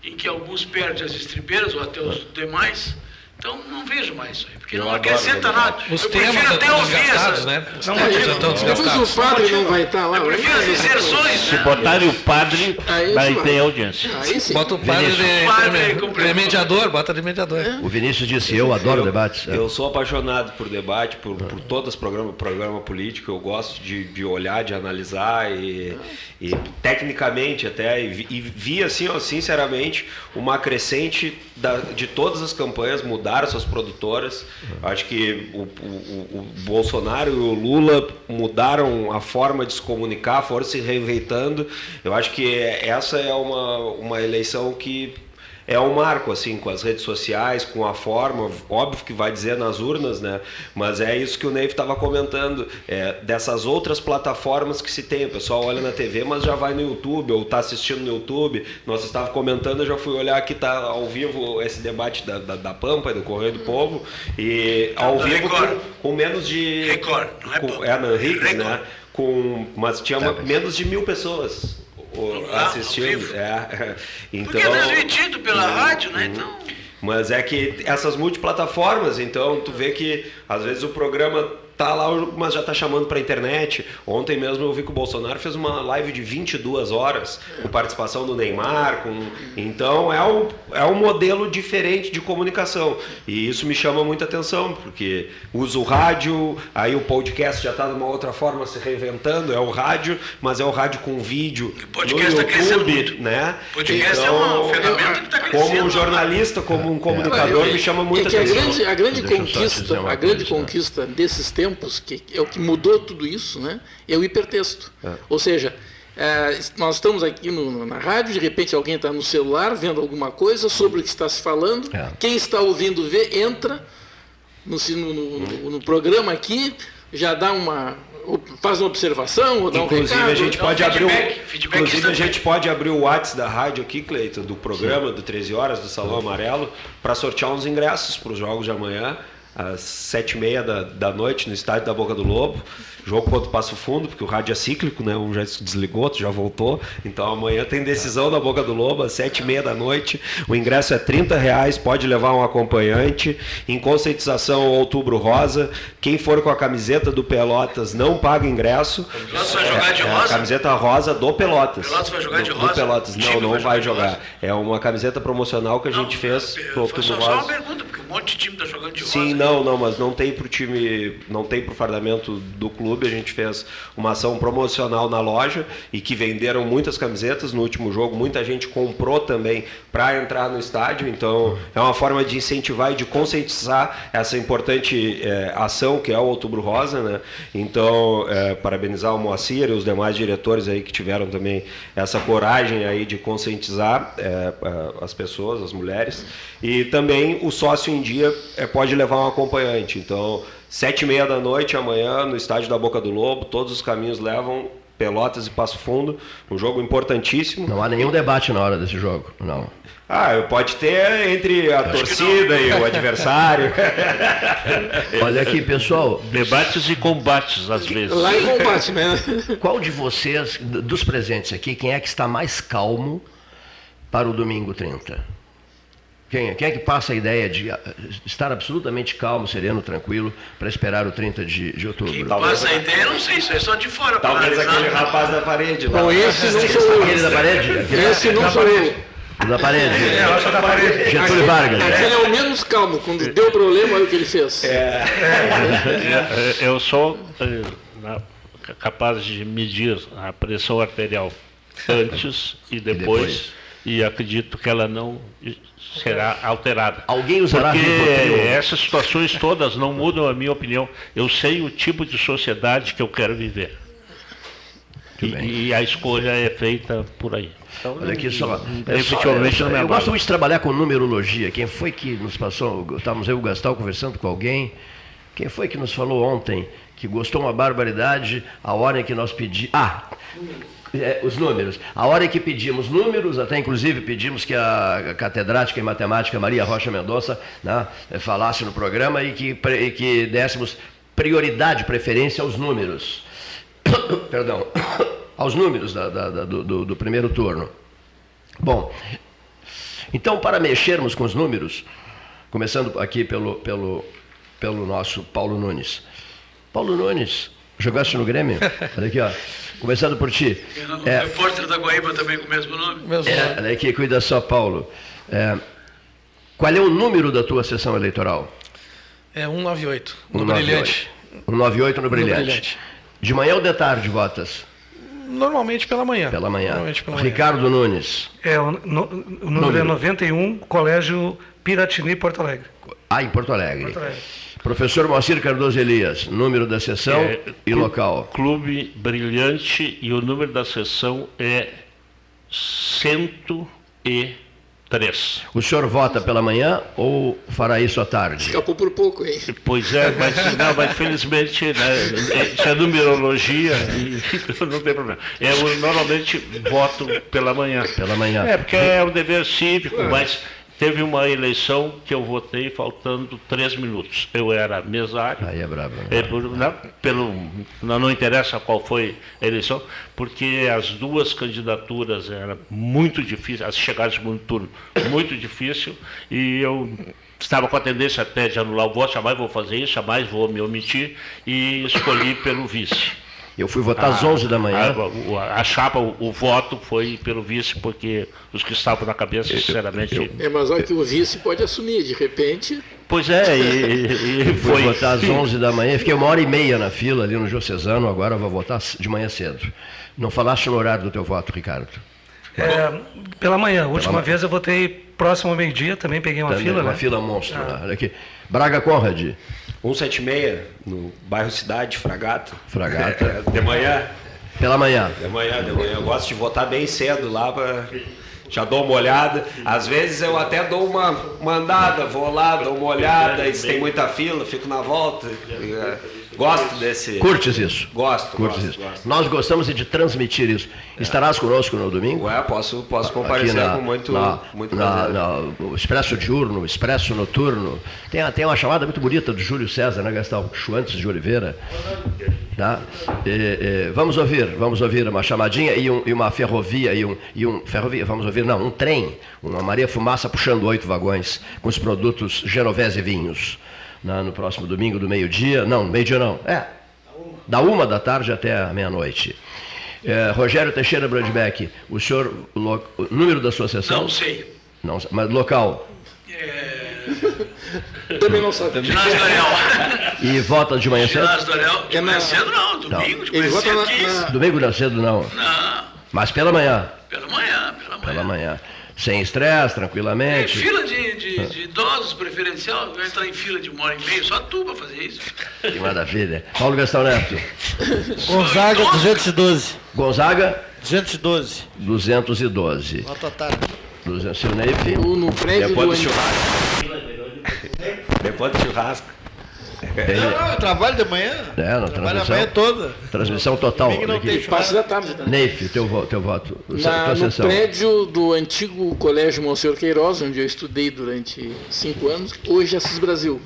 em que alguns perdem as estribeiras ou até os demais então não vejo mais isso aí, porque eu não acrescenta nada. Os eu temas prefiro até ouvir essas. Né? Não, não, não, desgastados. o padre não vai estar lá. Eu prefiro as inserções. Se botarem o padre, vai ter audiência. Aí sim. Bota o padre de, de, mediador, bota de mediador. É. O Vinícius disse, eu adoro debates. Eu sou apaixonado por debate, por, por todos os programas programa político, eu gosto de, de olhar, de analisar e, e tecnicamente até, e, e vi assim, ó, sinceramente, uma crescente da, de todas as campanhas mudaram suas produtoras. Acho que o, o, o, Bolsonaro e o Lula mudaram a forma de se comunicar, foram se reinventando. Eu acho que essa é uma, uma eleição que é um marco, assim, com as redes sociais, com a forma, óbvio que vai dizer nas urnas, né? Mas é isso que o Ney estava comentando, é, dessas outras plataformas que se tem. O pessoal olha na TV, mas já vai no YouTube, ou está assistindo no YouTube. Nós estava comentando, eu já fui olhar que está ao vivo esse debate da, da, da Pampa e do Correio do Povo. E ao vivo com, com, menos de. Record, não é com, É na Henriques, né? Com, mas tinha uma, menos de mil pessoas assistindo. É. Então, Porque é transmitido pela rádio, né? Então. Mas é que essas multiplataformas, então tu vê que às vezes o programa tá lá, mas já tá chamando para internet. Ontem mesmo eu vi que o Bolsonaro fez uma live de 22 horas com participação do Neymar, com então é um, é um modelo diferente de comunicação. E isso me chama muita atenção, porque usa o rádio, aí o podcast já está de uma outra forma se reinventando, é o rádio, mas é o rádio com vídeo o podcast no tá YouTube, né? O podcast então, é uma ferramenta que está crescendo. Como um jornalista, como um comunicador, é, me chama muita é atenção. A grande, a grande conquista, a grande conquista desses tempos tempos, que é o que mudou tudo isso, né, é o hipertexto. É. Ou seja, é, nós estamos aqui no, na rádio, de repente alguém está no celular vendo alguma coisa sobre o que está se falando, é. quem está ouvindo vê, entra no, no, no, programa aqui, já dá uma, faz uma observação ou dá inclusive, um recado. A gente pode abrir o, inclusive a gente pode abrir o WhatsApp da rádio aqui, Cleiton, do programa Sim. do 13 horas do Salão Amarelo, para sortear uns ingressos para os jogos de amanhã às sete e meia da, da noite no estádio da Boca do Lobo. Jogo contra o Passo Fundo, porque o rádio é cíclico, né? Um já desligou, outro já voltou. Então amanhã tem decisão da Boca do Lobo, às sete e meia da noite. O ingresso é 30 reais, pode levar um acompanhante. Em conscientização Outubro Rosa. Quem for com a camiseta do Pelotas não paga ingresso. O Pelotas vai jogar de é, rosa? É camiseta rosa do Pelotas. Pelotas vai jogar de rosa? Do Pelotas, não, não vai, jogar. É uma camiseta promocional que a gente fez pro Outubro Rosa. Só uma pergunta, porque um monte de time está jogando de rosa. Sim, não, não, mas não tem pro time, não tem pro fardamento do clube clube, a gente fez uma ação promocional na loja e que venderam muitas camisetas no último jogo, muita gente comprou também para entrar no estádio, então é uma forma de incentivar e de conscientizar essa importante é, ação que é o Outubro Rosa, né? Então, é, parabenizar o Moacir e os demais diretores aí que tiveram também essa coragem aí de conscientizar é, as pessoas, as mulheres, e também o sócio em dia pode levar um acompanhante, então Sete e meia da noite amanhã no estádio da Boca do Lobo, todos os caminhos levam Pelotas e Passo Fundo, um jogo importantíssimo. Não há nenhum debate na hora desse jogo, não. Ah, pode ter entre a torcida e o adversário. Olha aqui, pessoal. Debates e combates, às vezes. Lá em combate, né? Qual de vocês, dos presentes aqui, quem é que está mais calmo para o domingo 30? Quem, quem é que passa a ideia de ah, estar absolutamente calmo, sereno, tranquilo, para esperar o 30 de, de outubro? Quem passa a ideia, eu não sei, isso é só de fora. Talvez aquele rapaz da parede. Lá. Não, esse não sou eu. Aquele da parede? Esse não sou eu. Da parede. É, acho da parede. Getúlio Vargas. Aquele é o menos calmo. Quando deu problema, olha o que ele fez. É. é. Eu sou eh, capaz de medir a pressão arterial antes e depois. E, depois. e acredito que ela não será alterada. Alguém usará Porque essas situações todas não mudam a minha opinião. Eu sei o tipo de sociedade que eu quero viver. E, e, a escolha é feita por aí. Então, Olha aqui só. É efetivamente só, é, eu gosto muito de trabalhar com numerologia. Quem foi que nos passou? Estávamos eu e o Gastal conversando com alguém. Quem foi que nos falou ontem que gostou uma barbaridade a hora em que nós pedimos. Ah! É, os números. A hora em que pedimos números, até inclusive pedimos que a catedrática em matemática Maria Rocha Mendonça né, falasse no programa e que, e que dessemos prioridade, preferência aos números. Perdão, aos números da, da, da, do, do primeiro turno. Bom, então para mexermos com os números, começando aqui pelo, pelo, pelo nosso Paulo Nunes. Paulo Nunes, jogaste no Grêmio? Olha aqui, ó. Começando por ti. O é, repórter da Guaíba também com o mesmo nome. Mesmo é, nome. Aqui, cuida só, Paulo. É, qual é o número da tua sessão eleitoral? É 198, no 198. Brilhante. 198 no Brilhante. no Brilhante. De manhã ou de tarde votas? Normalmente pela manhã. Pela manhã. Pela Ricardo manhã. Nunes. É, o, no, o número, número é 91, Colégio Piratini, Porto Alegre. Ah, em Porto Alegre. Porto Alegre. Professor Moacir Cardoso Elias, número da sessão é, e local. Clube Brilhante e o número da sessão é 103. Três. O senhor vota pela manhã ou fará isso à tarde? Escapou por pouco, hein? Pois é, mas, não, mas felizmente né, isso é numerologia e não tem problema. Eu normalmente voto pela manhã. Pela manhã. É, porque é um dever cívico, mas teve uma eleição que eu votei faltando três minutos. Eu era mesário. Aí é brabo. né? É, por- não, pelo, não, não interessa qual foi a eleição, porque as duas candidaturas eram muito difíceis, as chegaram no segundo turno muito difícil, e eu estava com a tendência até de anular o voto, jamais vou fazer isso, jamais vou me omitir, e escolhi pelo vice. Eu fui votar às 11 da manhã. A, o- a chapa, o, o voto foi pelo vice, porque os que estavam na cabeça, sinceramente. É, mas olha que o vice pode assumir, de repente. Pois é, e, e- e Fui foi. votar às 11 da manhã, fiquei uma hora e meia na fila ali no Diocesano, agora eu vou votar de manhã cedo. Não falaste no horário do teu voto, Ricardo? É, pela manhã. A última manhã. vez eu votei próximo ao meio-dia, também peguei uma Também, fila, uma né? fila monstro. né? Olha aqui. Braga Conrad, 176, no bairro Cidade, Fragata. Fragata. É, de manhã, pela manhã. de manhã, de manhã. Eu gosto de votar bem cedo lá pra... Já dou uma olhada. Às vezes eu até dou uma, uma andada, vou lá, dou uma olhada, e se tem muita fila, fico na volta. E, é, Gosto desse. Curtes isso? Gosto, Curtes gosto, isso. gosto. Nós gostamos de transmitir isso. Estarás conosco no domingo? Ué, posso, posso comparecer na- com muito, na- muito na- na- o Expresso Diurno, o Expresso Noturno. Tem, tem uma chamada muito bonita do Júlio César, né, Gastão? Chuantes de Oliveira. Tá? E, e, vamos ouvir, vamos ouvir uma chamadinha e, um- e uma ferrovia, e um, e um ferrovia, vamos ouvir, não, um trem, uma Maria Fumaça puxando oito vagões com os produtos Genovese Vinhos. Na- no próximo domingo do meio-dia, não, meio-dia não, é, da uma da tarde até a meia-noite. É, Rogério Teixeira Brandbeck, o senhor, o, lo- o número da sua sessão? Não sei. Não, mas local. Também não sabe. Ginásio do Areal. E vota de manhã cedo? Ginásio do Areal. De É manhã cedo não, domingo, de Ele manhã cedo na- na- Domingo não cedo não, Não, mas pela manhã. pela manhã, pela manhã. Pela manhã. Sem estresse, É, tranquilamente. fila de, de, de idosos preferencial, vai entrar em fila de uma hora e meia, só tu pra fazer isso. Que maravilha. Paulo Neto. Gonzaga, 212. Gonzaga, 212. 212. Nota tarde. 200. Seu Neife, O- No prédio Depois do do churrasco. Depois do churrasco. Não, não, eu trabalho de manhã. É, na trabalho a transmissão. manhã toda. transmissão total. Domingo não tem parte da tarde. Neife, teu, teu voto. Na, tua no sessão. prédio do antigo Colégio Monsenhor Queiroz, onde eu estudei durante cinco anos, hoje é Assis Brasil.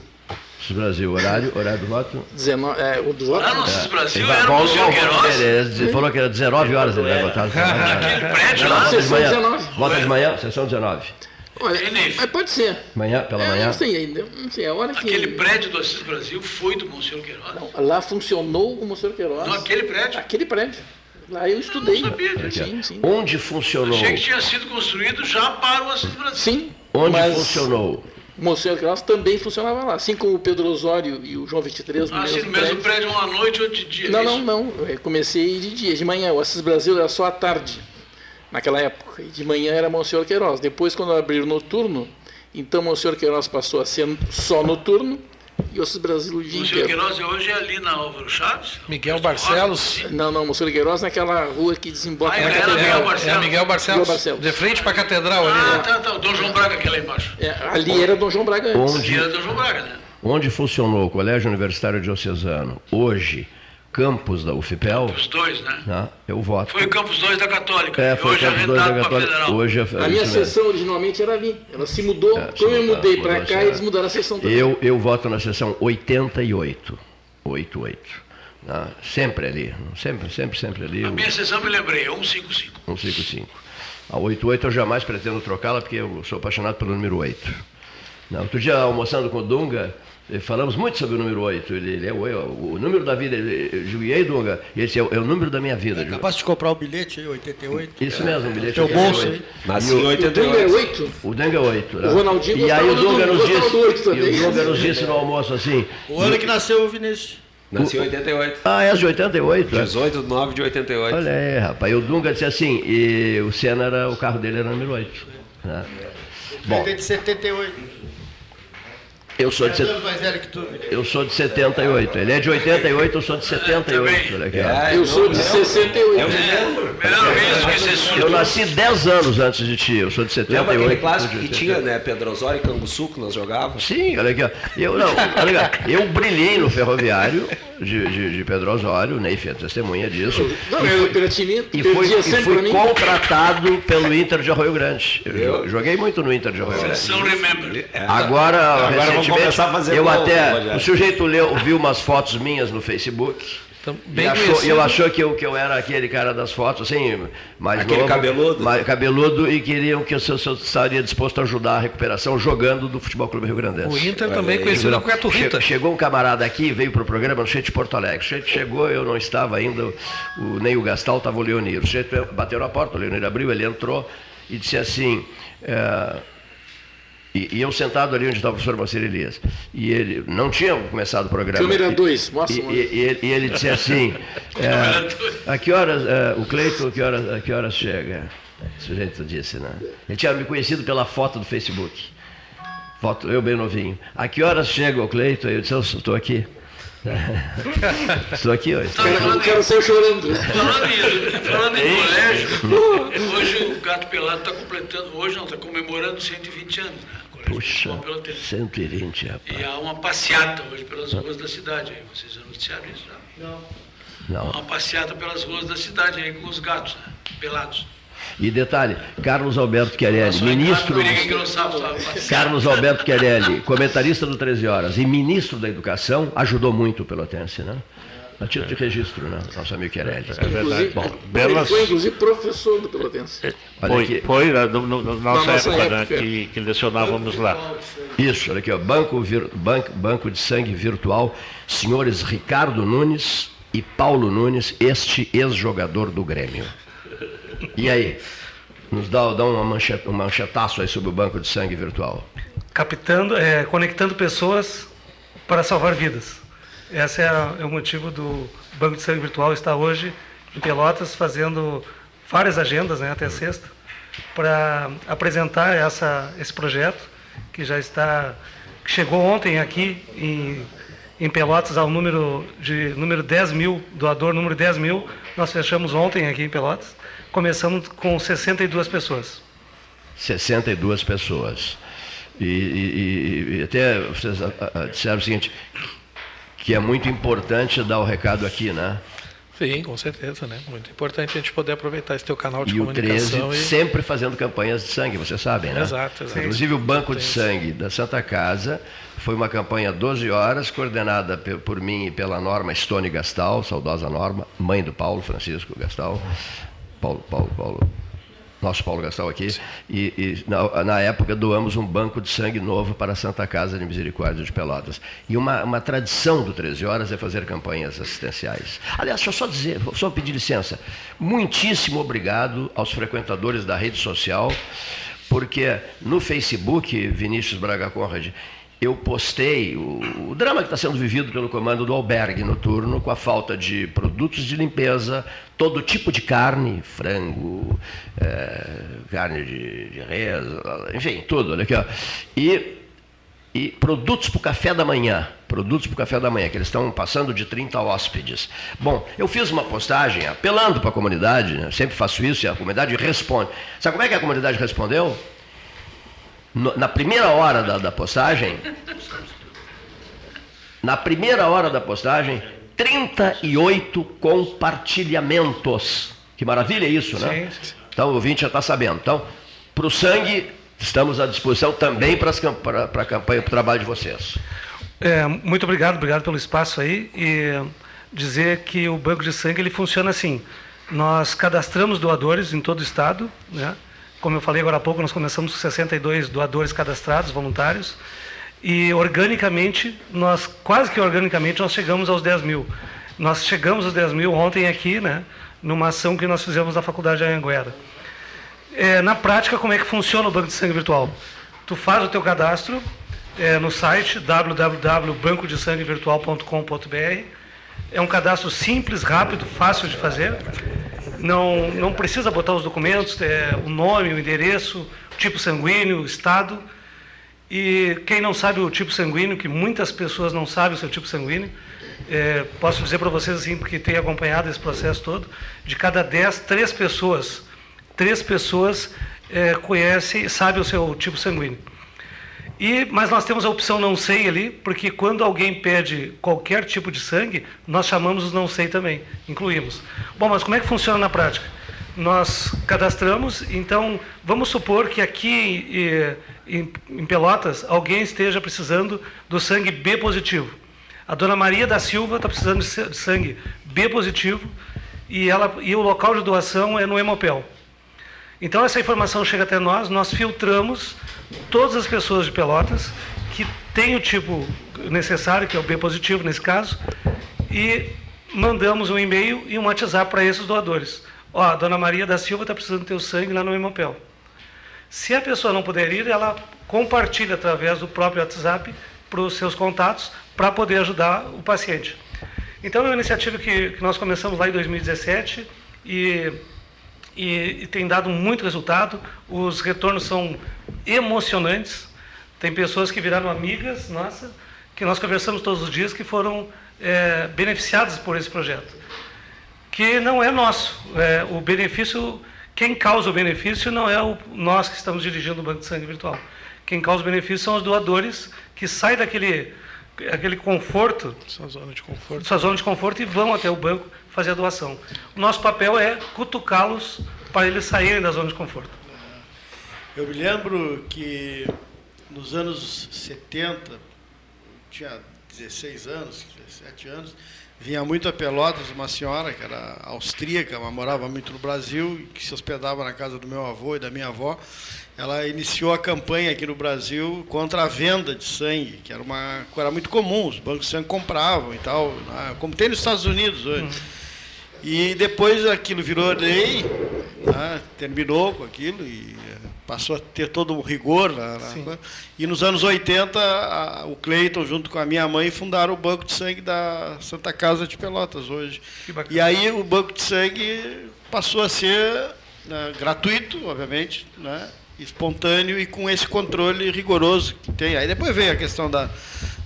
Brasil, horário, horário do voto. 19, é, o do voto? Lá no Assis Brasil Ele vai- era o Monsenhor Queiroz, Ele ele falou que era 19 horas ele vai votar. naquele prédio lá. Sessão manhã. 19. Vota de manhã, sessão 19. Olha, Ney. mas pode ser. Manhã, pela É, manhã. Não sei ainda. Não sei, a hora que. Aquele prédio do Assis Brasil foi do Monsenhor Queiroz. Não, lá funcionou o Monsenhor Queiroz. Não, aquele prédio. Aquele prédio. Lá eu estudei. Eu não sabia disso. Sim, sim. Onde funcionou? Achei que tinha sido construído já para o Assis Brasil. Sim. Onde mas funcionou? O Monsenhor Queiroz também funcionava lá. Assim como o Pedro Osório e o João 23 no Ah, assim, mesmo no mesmo prédio. prédio, uma noite, outro de dia. Não, é não, não. Eu comecei de dia, de manhã. O Assis Brasil era só à tarde, naquela época. E de manhã era Monsenhor Queiroz. Depois, quando abriram noturno, então Monsenhor Queiroz passou a ser só noturno e o Assis Brasil o dia O Monsenhor inteiro. Queiroz hoje é ali na Álvaro Chaves. Miguel Barcelos. Não, não, Monsenhor Queiroz naquela rua que desemboca Ah, na É, catedral. Miguel é Barcelos. Miguel Barcelos. Miguel Barcelos. De frente para a catedral ali. Ah, né? tá, tá. O Dom João Braga, aquele lá embaixo. É, ali era Dom João Braga antes. Onde, Era Dom João Braga, né? onde funcionou o Colégio Universitário Diocesano, hoje, campus da UFPEL, Os dois, né? né, eu voto. Foi o Campus 2 da Católica. É, foi hoje campus dois da arrendado para a Católica. Hoje é A minha sessão originalmente era ali. Ela se mudou. É, se Como eu mudei para cá, é. eles mudaram a sessão também. Eu, eu voto na sessão 88. 88. né, sempre ali. Sempre, sempre, sempre ali. A o- minha sessão me lembrei, é 155. 155. A 88 eu jamais pretendo trocá-la porque eu sou apaixonado pelo número 8. Não, outro dia, almoçando com o Dunga, falamos muito sobre o número 8. Ele, ele é o, o- o número da vida. Ele, eu digo, e aí, Dunga? E disse, é, o- é o número da minha vida. Eu digo, Capaz de comprar o bilhete aí, 88. Isso mesmo, o bilhete. Teu é bolso 88. aí. Nasci E o- em O Dunga é 88. 8. O Dunga é 8. Né? O Ronaldinho e aí o Dunga nos disse, e o Dunga nos disse no almoço assim, O ano que nasceu o Vinícius. Nasci em 88. ah, és de 88? né? 18 de 9 de 88. Olha aí, rapaz. E o Dunga disse assim, e o Senna era, o carro dele era número 8. Né? Bom, Ele é de 78. Eu sou de, set- anos mais velho que tu. eu sou de 78. Ele é de 88, eu sou de 78. Olha aqui, ó. É, Eu sou de 68. Melhor mesmo que você Eu nasci 10 anos antes de ti, eu sou de 78. Lembra aquele clássico que 80. tinha, né? Pedro Osório e Canguçu que nós jogávamos? Sim, olha aqui, ó. Eu, não, olha aqui, ó. eu brilhei no ferroviário de, de, de Pedro Osório, o Ney é testemunha disso. Não, eu E fui, perdia e sempre fui pra mim. contratado pelo Inter de Arroio Grande. Eu jo- joguei muito no Inter de Arroio Grande. Remember. Agora, Agora vamos recentemente, começar a fazer eu gol, até, o sujeito leu, viu umas fotos minhas no Facebook. Então, E bem achou, conhecido. eu achou que eu, que eu era aquele cara das fotos, assim, mais Aquele novo, cabeludo? mais cabeludo, e queriam que eu, se eu, se eu estaria disposto a ajudar a recuperação jogando do Futebol Clube Rio Grandense. O Inter também conhecido como Cato Che- Rita. Chegou um camarada aqui, veio para o programa no Cheio de Porto Alegre. O Cheio chegou, eu não estava ainda, o, nem o Gastal, estava o Leonir. O Cheio bateu na porta, o Leonir abriu, ele entrou e disse assim. é, e, e eu sentado ali onde estava o professor Marcelo Elias. E ele não tinha começado o programa. Câmera E- 2, mostra. e, e- e ele- e ele disse assim: é, a que horas, é, o Cleiton, a que horas, a que horas chega? O sujeito disse, né? Ele tinha me conhecido pela foto do Facebook. Foto, eu bem novinho. A que horas chega o Cleiton? Eu disse: Eu estou aqui. estou aqui hoje. O cara saiu chorando. Falando em, falando em colégio, hoje o Gato Pelado está completando, hoje não, está comemorando 120 anos, né? Puxa, Municipal Pelotense. 120, rapaz. E há uma passeata hoje pelas ruas da cidade. Aí vocês anunciaram isso já? Não. Uma passeata pelas ruas da cidade aí com os gatos, né? Pelados. E detalhe: Carlos Alberto Chiarelli, Só ministro. não. Carlos Alberto Chiarelli, comentarista do 13 Horas e ministro da Educação, ajudou muito o Pelotense, né? A título de registro, né? Nosso amigo Chiarelli. É verdade. Inclusive, Bom, ele belas, foi inclusive professor do Pelotense. Olha foi, aqui. foi na no, no- na nossa, nossa época, época. Né, que, que lecionávamos lá. Isso, olha aqui, ó. Banco, vir- banco, banco de Sangue Virtual, senhores Ricardo Nunes e Paulo Nunes, este ex-jogador do Grêmio. E aí? Nos dá, dá uma um manchetaço aí sobre o Banco de Sangue Virtual. captando, é, conectando pessoas para salvar vidas. Esse é, é o motivo do Banco de Sangue Virtual estar hoje em Pelotas fazendo várias agendas, né, até sexta, para apresentar essa, esse projeto que já está, que chegou ontem aqui em, em Pelotas ao número de número 10 mil, doador número 10 mil, nós fechamos ontem aqui em Pelotas, começamos com 62 pessoas. 62 pessoas. E, e- e- até vocês disseram o seguinte, que é muito importante dar o recado aqui, né? Sim, com certeza, né? Muito importante a gente poder aproveitar esse teu canal de E o 13 comunicação. e- sempre fazendo campanhas de sangue, vocês sabem, né? Exato, exato. Inclusive o Banco de. Sangue da Santa Casa foi uma campanha 12 horas, coordenada por mim e pela Norma Stone Gastal, saudosa Norma, mãe do Paulo Francisco Gastal. Paulo, Paulo, Paulo. Nosso Paulo Gastal aqui. E, e na, na época doamos um banco de sangue novo para a Santa Casa de Misericórdia de Pelotas. E uma, uma tradição do 13 Horas é fazer campanhas assistenciais. Aliás, deixa eu só dizer, vou só pedir licença. Muitíssimo obrigado aos frequentadores da rede social, porque no Facebook, Vinícius Braga Conrad, eu postei o, o drama que está sendo vivido pelo comando do albergue noturno, com a falta de produtos de limpeza, todo tipo de carne, frango, eh, carne de, de res, enfim, tudo, olha aqui, ó. E, e produtos para o café da manhã, produtos para o café da manhã, que eles estão passando de 30 hóspedes. Bom, eu fiz uma postagem apelando para a comunidade, né? sempre faço isso, e a comunidade responde. Sabe como é que a comunidade respondeu? No- na primeira hora da, da postagem, na primeira hora da postagem, 38 compartilhamentos. Que maravilha isso, né? Sim, sim. Então o ouvinte já está sabendo. Então, para o sangue, estamos à disposição também para a campanha, para o trabalho de vocês. É, muito obrigado, obrigado pelo espaço aí e dizer que o banco de sangue ele funciona assim. Nós cadastramos doadores em todo o estado, né? Como eu falei agora há pouco, nós começamos com 62 doadores cadastrados, voluntários, e organicamente, nós quase que organicamente, nós chegamos aos 10 mil. Nós chegamos aos 10 mil ontem aqui, né? Numa ação que nós fizemos na Faculdade de Anhanguera. É, na prática, como é que funciona o banco de sangue virtual? Tu faz o teu cadastro é, no site www.bancodesanguevirtual.com.br. É um cadastro simples, rápido, fácil de fazer. Não, não precisa botar os documentos, é, o nome, o endereço, o tipo sanguíneo, o estado. E quem não sabe o tipo sanguíneo, que muitas pessoas não sabem o seu tipo sanguíneo, é, posso dizer para vocês assim, porque tenho acompanhado esse processo todo, de cada 10, três pessoas, três pessoas é, conhecem, sabem o seu tipo sanguíneo. E, mas nós temos a opção não sei ali, porque quando alguém pede qualquer tipo de sangue, nós chamamos os não sei também, incluímos. Bom, mas como é que funciona na prática? Nós cadastramos, então vamos supor que aqui eh, em, Pelotas alguém esteja precisando do sangue B positivo. A dona Maria da Silva está precisando de sangue B positivo e, ela, e o local de doação é no Hemopel. Então essa informação chega até nós, nós filtramos todas as pessoas de Pelotas que têm o tipo necessário, que é o B positivo nesse caso, e mandamos um e-mail e um WhatsApp para esses doadores. Ó, a dona Maria da Silva está precisando ter o sangue lá no Hemopel. Se a pessoa não puder ir, ela compartilha através do próprio WhatsApp para os seus contatos para poder ajudar o paciente. Então é uma iniciativa que, que nós começamos lá em 2017 e e, e tem dado muito resultado. Os retornos são emocionantes. Tem pessoas que viraram amigas, nossa, que nós conversamos todos os dias, que foram é, beneficiadas por esse projeto. Que não é nosso. É, o benefício, quem causa o benefício não é o, nós que estamos dirigindo o Banco de Sangue Virtual. Quem causa o benefício são os doadores que saem daquele aquele conforto, sua zona de conforto, sua zona de conforto e vão até o banco fazer a doação. O nosso papel é cutucá-los para eles saírem da zona de conforto. Eu me lembro que nos anos 70, tinha 16 anos, 17 anos, vinha muito a Pelotas uma senhora que era austríaca, mas morava muito no Brasil, que se hospedava na casa do meu avô e da minha avó. Ela iniciou a campanha aqui no Brasil contra a venda de sangue, que era uma coisa muito comum, os bancos de sangue compravam e tal, como tem nos Estados Unidos hoje. Hum. E depois aquilo virou lei, né? terminou com aquilo e eh, passou a ter todo um rigor. Na, na, e nos anos 80, a, o Cleiton, junto com a minha mãe, fundaram o Banco de Sangue da Santa Casa de Pelotas hoje. E aí o Banco de Sangue passou a ser né, gratuito, obviamente, né, espontâneo e com esse controle rigoroso que tem. Aí depois veio a questão da,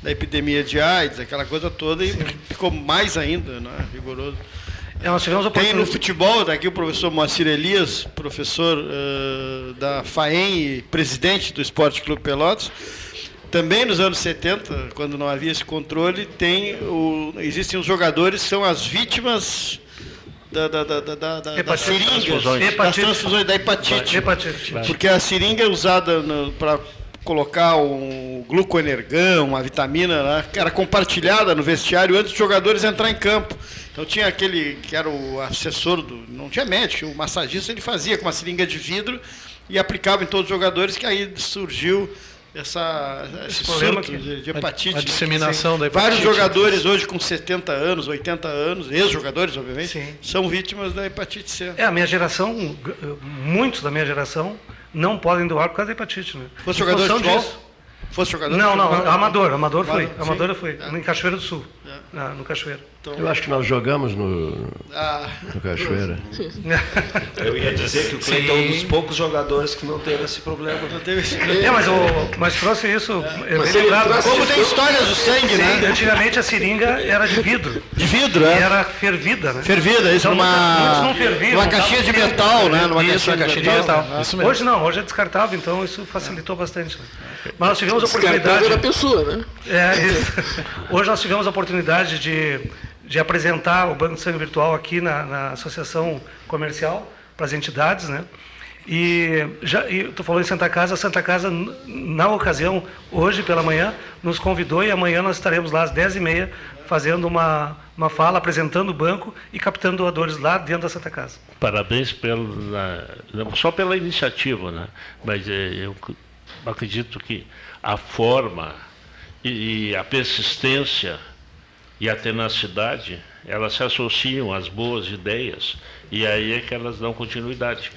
da epidemia de AIDS, aquela coisa toda, e Sim. ficou mais ainda né, rigoroso. É, nós tivemos Tem no futebol, daqui o professor Moacir Elias, professor uh, da FAEM e presidente do Esporte Clube Pelotas. Também nos anos 70, quando não havia esse controle, tem o, existem os jogadores que são as vítimas da, da, da, da, da, da seringa, das transfusões, da hepatite. hepatite. Porque a seringa é usada para colocar um glucoenergão, uma vitamina, né, que era compartilhada no vestiário antes dos jogadores entrar em campo. Então tinha aquele que era o assessor do. Não tinha médico, o massagista ele fazia com uma seringa de vidro e aplicava em todos os jogadores, que aí surgiu essa, esse, problema de, de, hepatite. A, a disseminação da hepatite. Vários jogadores hoje com 70 anos, 80 anos, ex-jogadores, obviamente, Sim. são vítimas da hepatite C. É, a minha geração, muitos da minha geração, não podem doar por causa da hepatite. Né? Fosse jogador de futebol? Disso. Fosse jogador Não, não, amador, amador foi. Amador eu fui, é. em Cachoeira do Sul. É. Ah, no Cachoeira. Então, eu acho que nós jogamos no, ah. no Cachoeira. Eu ia dizer que o Cleiton é um dos poucos jogadores que não teve esse problema. Não teve esse problema. É, mas, o, mas trouxe isso. É. Mas lembrado. Como tem histórias do sangue, Sim, né? Antigamente a seringa era de vidro. De vidro, é? era fervida, né? Fervida, isso então, numa. Não ferviam, uma caixinha de metal, né? Numa isso, caixinha, caixinha de metal. metal. Isso mesmo. Hoje não, hoje é descartável, então isso facilitou bastante. Né? Mas nós tivemos a oportunidade. da pessoa, né? É, hoje nós tivemos a oportunidade de, de apresentar o Banco de Sangue Virtual aqui na, na Associação Comercial para as entidades, né? E já, e tu falou em Santa Casa, Santa Casa, na ocasião, hoje pela manhã, nos convidou e amanhã nós estaremos lá às 10h30 fazendo uma, uma fala, apresentando o banco e captando doadores lá dentro da Santa Casa. Parabéns pela, não só pela iniciativa, né? mas é, eu acredito que a forma e a persistência e a tenacidade, elas se associam às boas ideias e aí é que elas dão continuidade.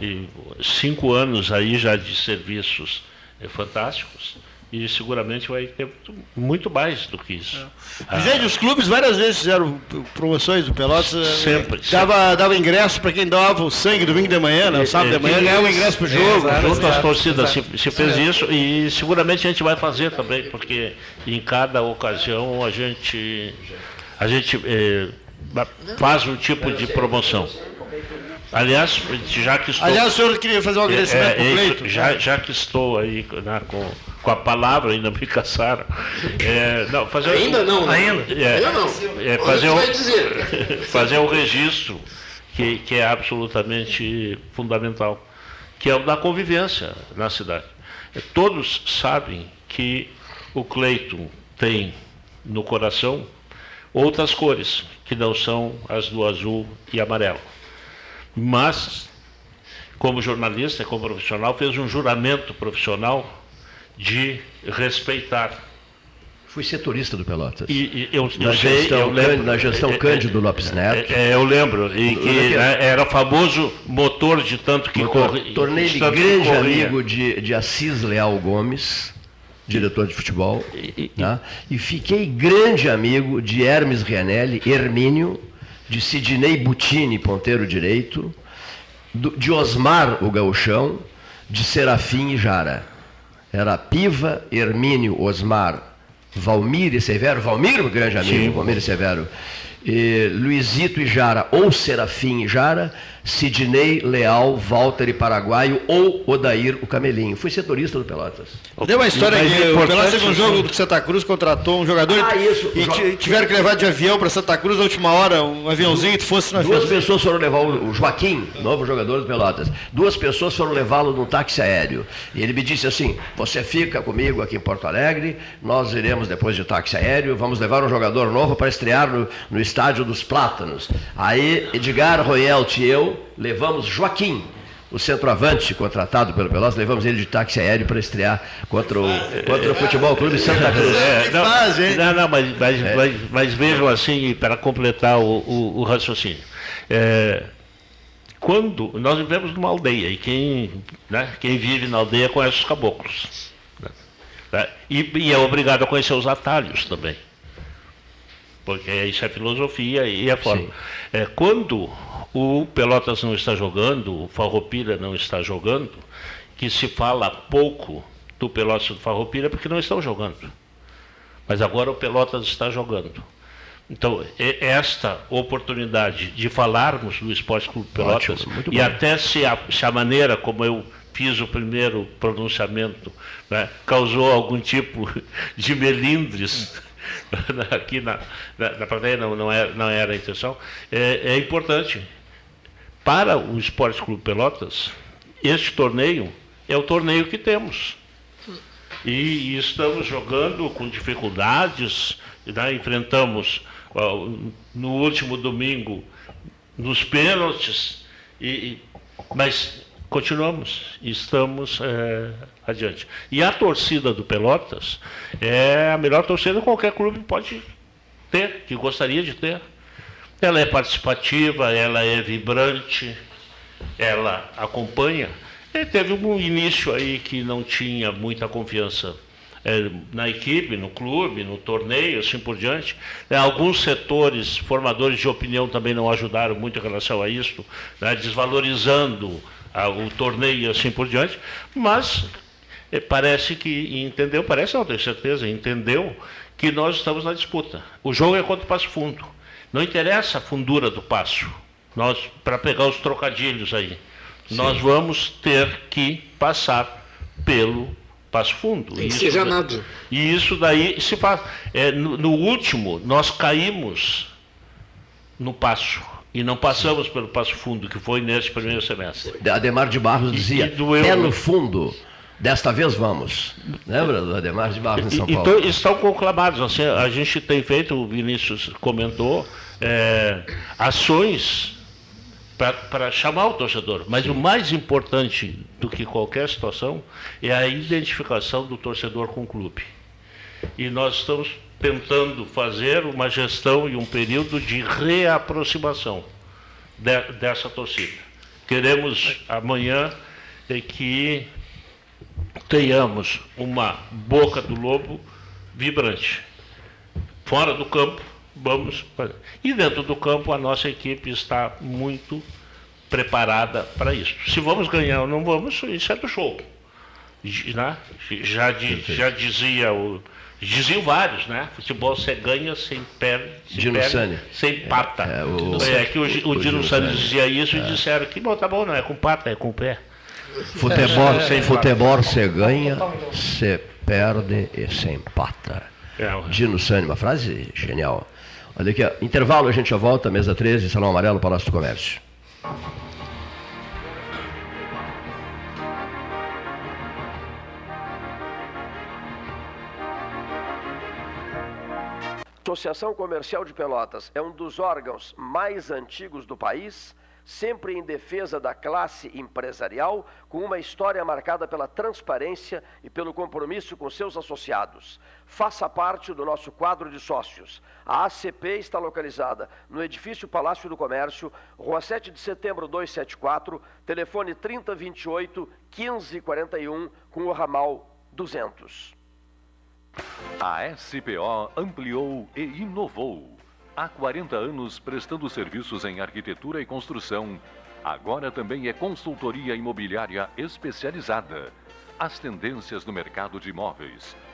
E cinco anos aí já de serviços é, fantásticos e seguramente vai ter muito mais do que isso. Ah. Gente, os clubes várias vezes fizeram promoções do Pelotas. eh, Sempre, Dava, dava ingresso para quem doava o sangue domingo de manhã, né? sábado de manhã, ganhava ingresso pro jogo. É, Junto às torcidas se, se fez isso e seguramente a gente vai fazer também, porque em cada ocasião a gente, a gente eh, faz um tipo de promoção. Aliás, já que estou. Aliás, o senhor queria fazer um agradecimento É, é, já, já que estou aí né, com, com a palavra, ainda me caçaram. É, não, fazer Ainda não, né? Ainda? É, Ainda não. é, fazer, o um, que vai dizer. fazer um registro que, que é absolutamente fundamental, que é o da convivência na cidade. Todos sabem que o Cleiton tem no coração outras cores, que não são as do azul e amarelo. Mas, como jornalista, como profissional, fez um juramento profissional de respeitar Fui setorista do Pelotas. e, e eu, eu na, sei, gestão, eu lembro, na gestão é, é, Cândido Lopes Neto. é, é, eu lembro, e que né, era famoso motor de tanto que corre. Tornei-me grande corria. amigo de, de Assis Leal Gomes, diretor de futebol. E- tá? e fiquei grande amigo de Hermes Rianelli, Hermínio, de Sidney Butini, ponteiro direito, do- de Osmar, o gauchão, de Serafim e Jara. Era Piva, Hermínio, Osmar, Valmir e Severo. Valmir, grande amigo, Sim. Valmir e Severo. E Luizito e Jara, ou Serafim e Jara, Sidney, Leal, Walter e Paraguaio, ou Odair, o Camelinho. Fui setorista do Pelotas. Deu uma história Mas que o Pelotas teve um jogo do Santa Cruz, contratou um jogador Ah, isso, e jo- ti- tiveram que levar de avião para Santa Cruz na última hora, um aviãozinho, tu fosse no Duas avião. pessoas foram levar o o Joaquim, novo jogador do Pelotas. Duas pessoas foram levá-lo num táxi aéreo. E ele me disse assim: Você fica comigo aqui em Porto Alegre, nós iremos depois de táxi aéreo, vamos levar um jogador novo para estrear no, no estádio dos Plátanos. Aí Edgar Royelt e eu levamos Joaquim. O centroavante contratado pelo Pelotas, levamos ele de táxi aéreo para estrear contra o, contra o Futebol Clube Santa Cruz. É, não, não, não, mas, mas, É. mas, mas vejam assim, para completar o, o- o raciocínio. É, quando nós vivemos numa aldeia, e quem, né, quem vive na aldeia conhece os caboclos. né? E, e é obrigado a conhecer os atalhos também. Porque isso é filosofia e é forma. É, quando o Pelotas não está jogando, o Farroupilha não está jogando, que se fala pouco do Pelotas e do Farroupilha porque não estão jogando. Mas agora o Pelotas está jogando. Então, esta oportunidade de falarmos do Esporte Clube Pelotas Ótimo, e bom. até se a, se a maneira como eu fiz o primeiro pronunciamento né, causou algum tipo de melindres aqui na, na, na plateia, não, não, era, não era a intenção, é, é importante. Para o Esporte Clube Pelotas, este torneio é o torneio que temos. E, e estamos jogando com dificuldades, né? enfrentamos no último domingo nos pênaltis, e- mas continuamos, estamos é, adiante. E a torcida do Pelotas é a melhor torcida que qualquer clube pode ter, que gostaria de ter. Ela é participativa, ela é vibrante, ela acompanha. E teve um início aí que não tinha muita confiança eh, na equipe, no clube, no torneio, assim por diante. Eh, alguns setores formadores de opinião também não ajudaram muito em relação a isso, né, desvalorizando ah, o torneio assim por diante. Mas eh, parece que entendeu, parece não, tenho certeza, entendeu que nós estamos na disputa. O jogo é contra o Passo Fundo. Não interessa a fundura do passo. Nós, para pegar os trocadilhos aí, nós vamos ter que passar pelo Passo Fundo. Tem que Isso ser da- janado. E isso daí se faz. É, no, no último, nós caímos no passo. E não passamos pelo Passo Fundo, que foi nesse primeiro semestre. Ademar de Barros dizia: né? fundo, desta vez vamos. Lembra do Ademar de Barros em São Paulo? Então, estão conclamados. Assim, a gente tem feito, o Vinícius comentou, é, ações para chamar o torcedor. Mas o mais importante do que qualquer situação é a identificação do torcedor com o clube. E nós estamos tentando fazer uma gestão e um período de reaproximação de- dessa torcida. Queremos amanhã é que tenhamos uma boca do lobo vibrante. Fora do campo, vamos fazer. E dentro do campo, a nossa equipe está muito preparada para isso. Se vamos ganhar ou não vamos, isso é do show. Né? Já, já dizia o. Diziam vários, né? Futebol você ganha sem perde, se Dino perde, Sani. sem pata. É, o- É, que o, o, o Dino Sani dizia isso e disseram que bom, tá bom, não é com pata, é com pé. Futebol, Sem futebol você ganha, você perde e se empata. É, Dino Sani, uma frase genial. Olha aqui, ó, intervalo, a gente já volta, mesa 13, Salão Amarelo, Palácio do Comércio. Associação Comercial de Pelotas é um dos órgãos mais antigos do país, sempre em defesa da classe empresarial, com uma história marcada pela transparência e pelo compromisso com seus associados. Faça parte do nosso quadro de sócios. A ACP está localizada no edifício Palácio do Comércio, Rua 7 de Setembro 274, telefone 3028 1541, com o ramal 200. A SPO ampliou e inovou. Há 40 anos prestando serviços em arquitetura e construção. Agora também é consultoria imobiliária especializada. As tendências no mercado de imóveis,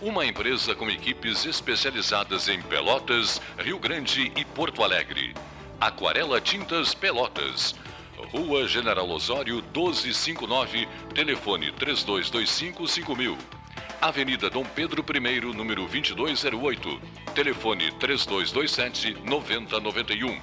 Uma empresa com equipes especializadas em Pelotas, Rio Grande e Porto Alegre. Aquarela Tintas Pelotas. Rua General Osório 1259, telefone 32255000. Avenida Dom Pedro I, número 2208, telefone 3227-9091.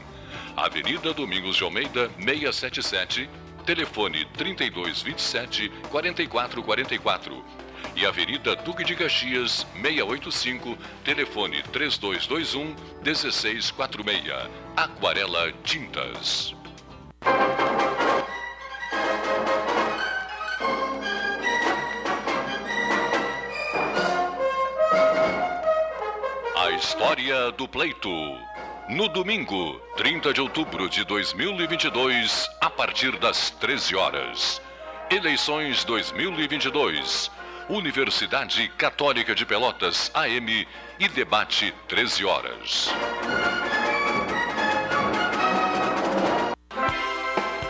Avenida Domingos de Almeida, 677, telefone 3227-4444. E Avenida Duque de Caxias, 685, telefone 3221-1646. Aquarela Tintas. A história do pleito. No domingo, 30 de outubro de 2022, a partir das 13 horas. Eleições 2022. Universidade Católica de Pelotas, AM e debate 13 horas.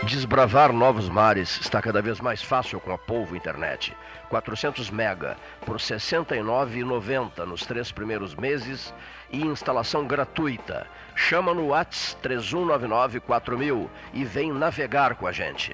Desbravar novos mares está cada vez mais fácil com a Polvo Internet. 400 mega por R$ 69,90 nos três primeiros meses e instalação gratuita. Chama no Whats 31994000 e vem navegar com a gente.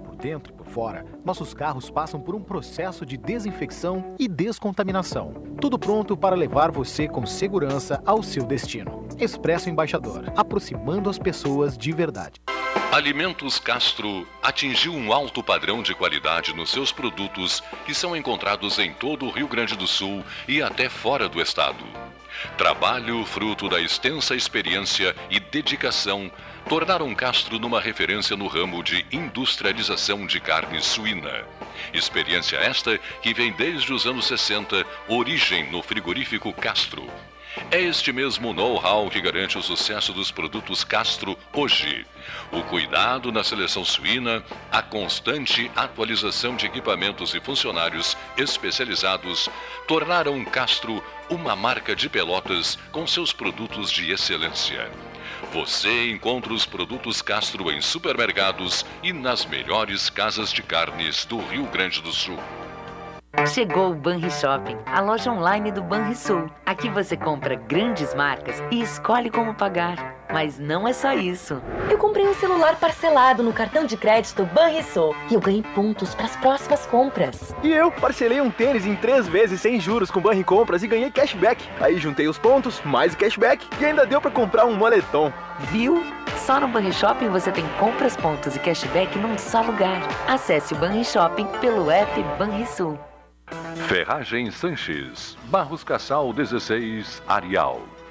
Dentro e por fora, nossos carros passam por um processo de desinfecção e descontaminação. Tudo pronto para levar você com segurança ao seu destino. Expresso Embaixador, aproximando as pessoas de verdade. Alimentos Castro atingiu um alto padrão de qualidade nos seus produtos que são encontrados em todo o Rio Grande do Sul e até fora do estado. Trabalho fruto da extensa experiência e dedicação tornaram Castro numa referência no ramo de industrialização de carne suína. Experiência esta que vem desde os anos 60, origem no frigorífico Castro. É este mesmo know-how que garante o sucesso dos produtos Castro hoje. O cuidado na seleção suína, a constante atualização de equipamentos e funcionários especializados tornaram Castro uma marca de Pelotas com seus produtos de excelência. Você encontra os produtos Castro em supermercados e nas melhores casas de carnes do Rio Grande do Sul. Chegou o Banri Shopping, a loja online do Banrisul. Aqui você compra grandes marcas e escolhe como pagar. Mas não é só isso. Eu comprei um celular parcelado no cartão de crédito Banrisul e eu ganhei pontos para as próximas compras. E eu parcelei um tênis em três vezes sem juros com Banri Compras e ganhei cashback. Aí juntei os pontos, mais o cashback e ainda deu para comprar um moletom. Viu? Só no Banri Shopping você tem compras, pontos e cashback num só lugar. Acesse o Banri Shopping pelo app Banrisul. Ferragem Sanches, Barros Cassal 16, Arial.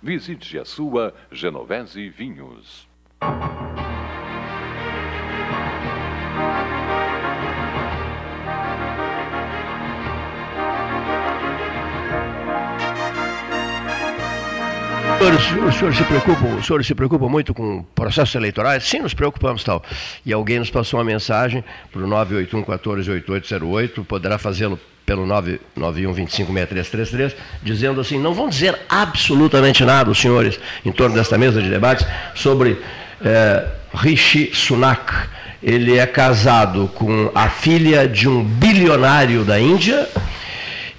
Visite a sua Genovese Vinhos. O senhor, se preocupa, o senhor se preocupa muito com processos eleitorais? Sim, nos preocupamos tal. E alguém nos passou uma mensagem para o 981 14 8808, poderá fazê-lo pelo 991 256333, dizendo assim: não vão dizer absolutamente nada, os senhores, em torno desta mesa de debates, sobre é, Rishi Sunak. Ele é casado com a filha de um bilionário da Índia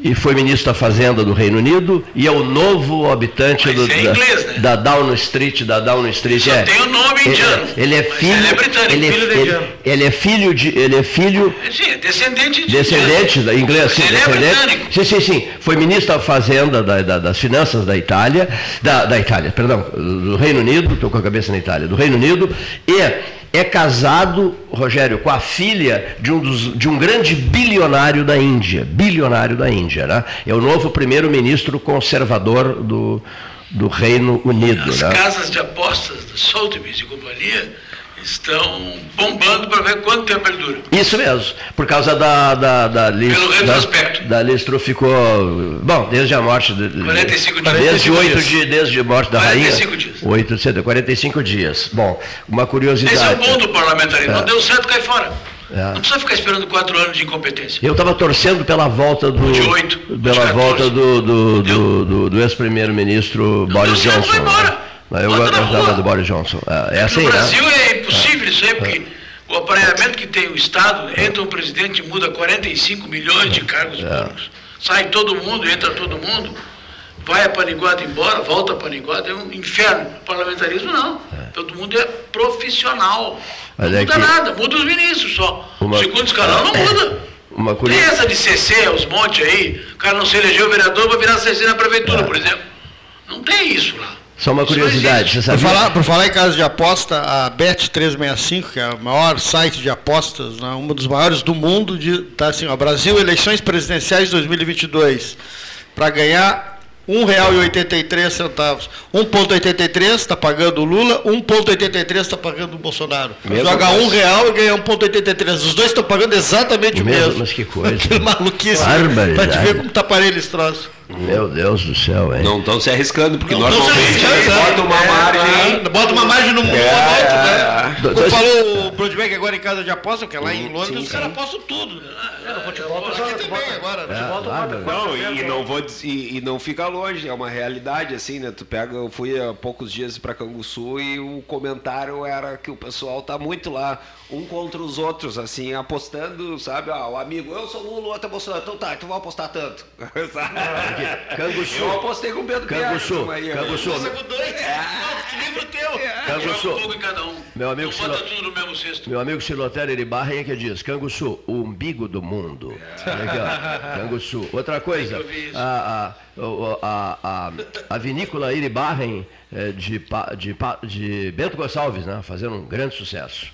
e foi ministro da Fazenda do Reino Unido e é o novo habitante do, é da, inglês, né? da Down Street, da Down Street. Só é, tem o nome ele- indiano. Ele, é Mas filho, ele é britânico, ele, filho ele- indiano. ele é filho de, ele é filho Sim, é descendente de. Descendente da inglês, sim, Ele é descendente. britânico. sim, sim, sim. Foi ministro da Fazenda, da- da- das Finanças da Itália, da, da Itália, perdão, do Reino Unido, estou com a cabeça na Itália, do Reino Unido, e é casado, Rogério, com a filha de um, dos, de um grande bilionário da Índia. Bilionário da Índia, né? É o novo primeiro-ministro conservador do, do Reino Unido. As né? casas de apostas da Sotheby's e companhia estão bombando para ver quanto tempo ele dura. Isso mesmo, por causa da, da, da Liz. Pelo retrospecto. Da, da Truss ficou. Bom, desde a morte. De, 45 dias. Desde 8 dias. dias, desde a morte da 45 rainha. dias. 8, cedo, 45 dias. Bom, uma curiosidade. Esse é o bom do parlamentarismo. É. Não deu certo, cai fora. É. Não precisa ficar esperando quatro anos de incompetência. Eu estava torcendo pela volta do. De oito, pela de 14. volta do, do, do, do- do ex-primeiro-ministro Boris certo, Johnson. vai embora. Mas Eu gostava do Boris Johnson. É, é assim, no né? Brasil é impossível isso aí, porque o aparelhamento que tem o Estado, entra um presidente e muda 45 milhões de cargos É. públicos. Sai todo mundo, entra todo mundo, vai a paniguada embora, volta a paniguada, é um inferno. O parlamentarismo não. Todo mundo é profissional. Mas não é muda que- nada, muda os ministros só. Uma- O segundo escalão não muda. Uma Tem curiosidade. essa de CC, os montes aí, o cara não se elegeu vereador para virar CC na prefeitura, por exemplo. Não tem isso lá. Só uma curiosidade. Você existe. Por sabia? falar, por falar em casa de aposta, a Bet365, que é o maior site de apostas, né, um dos maiores do mundo, de, tá assim, ó, Brasil, eleições presidenciais 2022. Para ganhar R$ 1,83. 1,83 está pagando o Lula, 1,83 está pagando o Bolsonaro. Mesmo Joga preço. um real e ganha 1,83. Os dois estão pagando exatamente o Mesmo, mesmo. mas que coisa. Que maluquice. Pra te ver como tá parelho esse troço. Meu Deus do céu, hein? Não estão se arriscando, porque Não normalmente arriscando, bota uma é, margem. é, Bota uma margem no mundo É, é. né? Do- Como falou Broadback agora em casa de aposta, porque lá em Londres sim, os caras apostam tudo. né? É, no futebol, tu Aqui joga- tu também bota- agora. né? É, futebol, tu bárbaro. bota Não, e, pés, não vou e, e não fica longe, é uma realidade assim, né? Tu pega, eu fui há poucos dias para Canguçu e o comentário era que o pessoal tá muito lá, um contra os outros, assim, apostando, sabe? Ah, o amigo, eu sou Lula, o outro é Bolsonaro, então tá, então vou apostar tanto. Sabe? Canguçu. Eu apostei com o Pedro Canguçu, Canguçu. Teu. Canguçu. Um. Meu amigo não cesto. Meu amigo Silotério Iribarren é que diz, Canguçu, o umbigo do mundo. Ó, Canguçu. Outra coisa, a, a, a, a, vinícola Iribarren de, Pa- de, de Bento Gonçalves, né, fazendo um grande sucesso.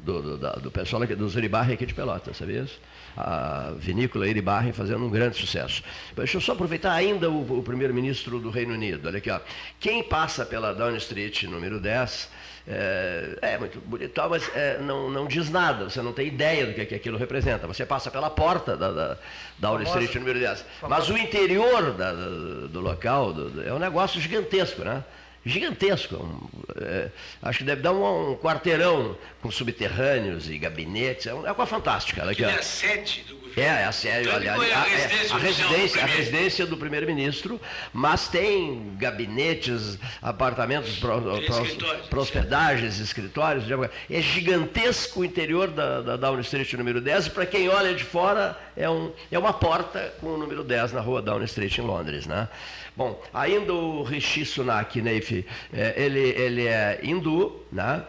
Do, do, da- do pessoal aqui, dos Iribarren aqui de Pelotas, sabias? A vinícola Iribarren fazendo um grande sucesso. Deixa eu só aproveitar ainda o, o primeiro-ministro do Reino Unido. Olha aqui, ó. Quem passa pela Downing Street, número 10, é, é muito bonito, tal, mas é, não, não diz nada, você não tem ideia do que, que aquilo representa. Você passa pela porta da, da, da. Street número 10. Mas o interior da- da- do local do- do- é um negócio gigantesco, né? Gigantesco. um, é, acho que deve dar um, um quarteirão com subterrâneos e gabinetes. É uma é coisa fantástica. Aqui, ó. é sete do governo. É, é a sério, aliás, a, a é, residência a residência, a residência do primeiro-ministro, mas tem gabinetes, apartamentos para hospedagens, escritórios. É gigantesco o interior da, da Downing Street número 10, e para quem olha de fora, é, um, é uma porta com o número 10 na rua Downing Street, em Londres. Né? Bom, ainda o Rishi Sunak, Neif, é, ele, ele é hindu, né?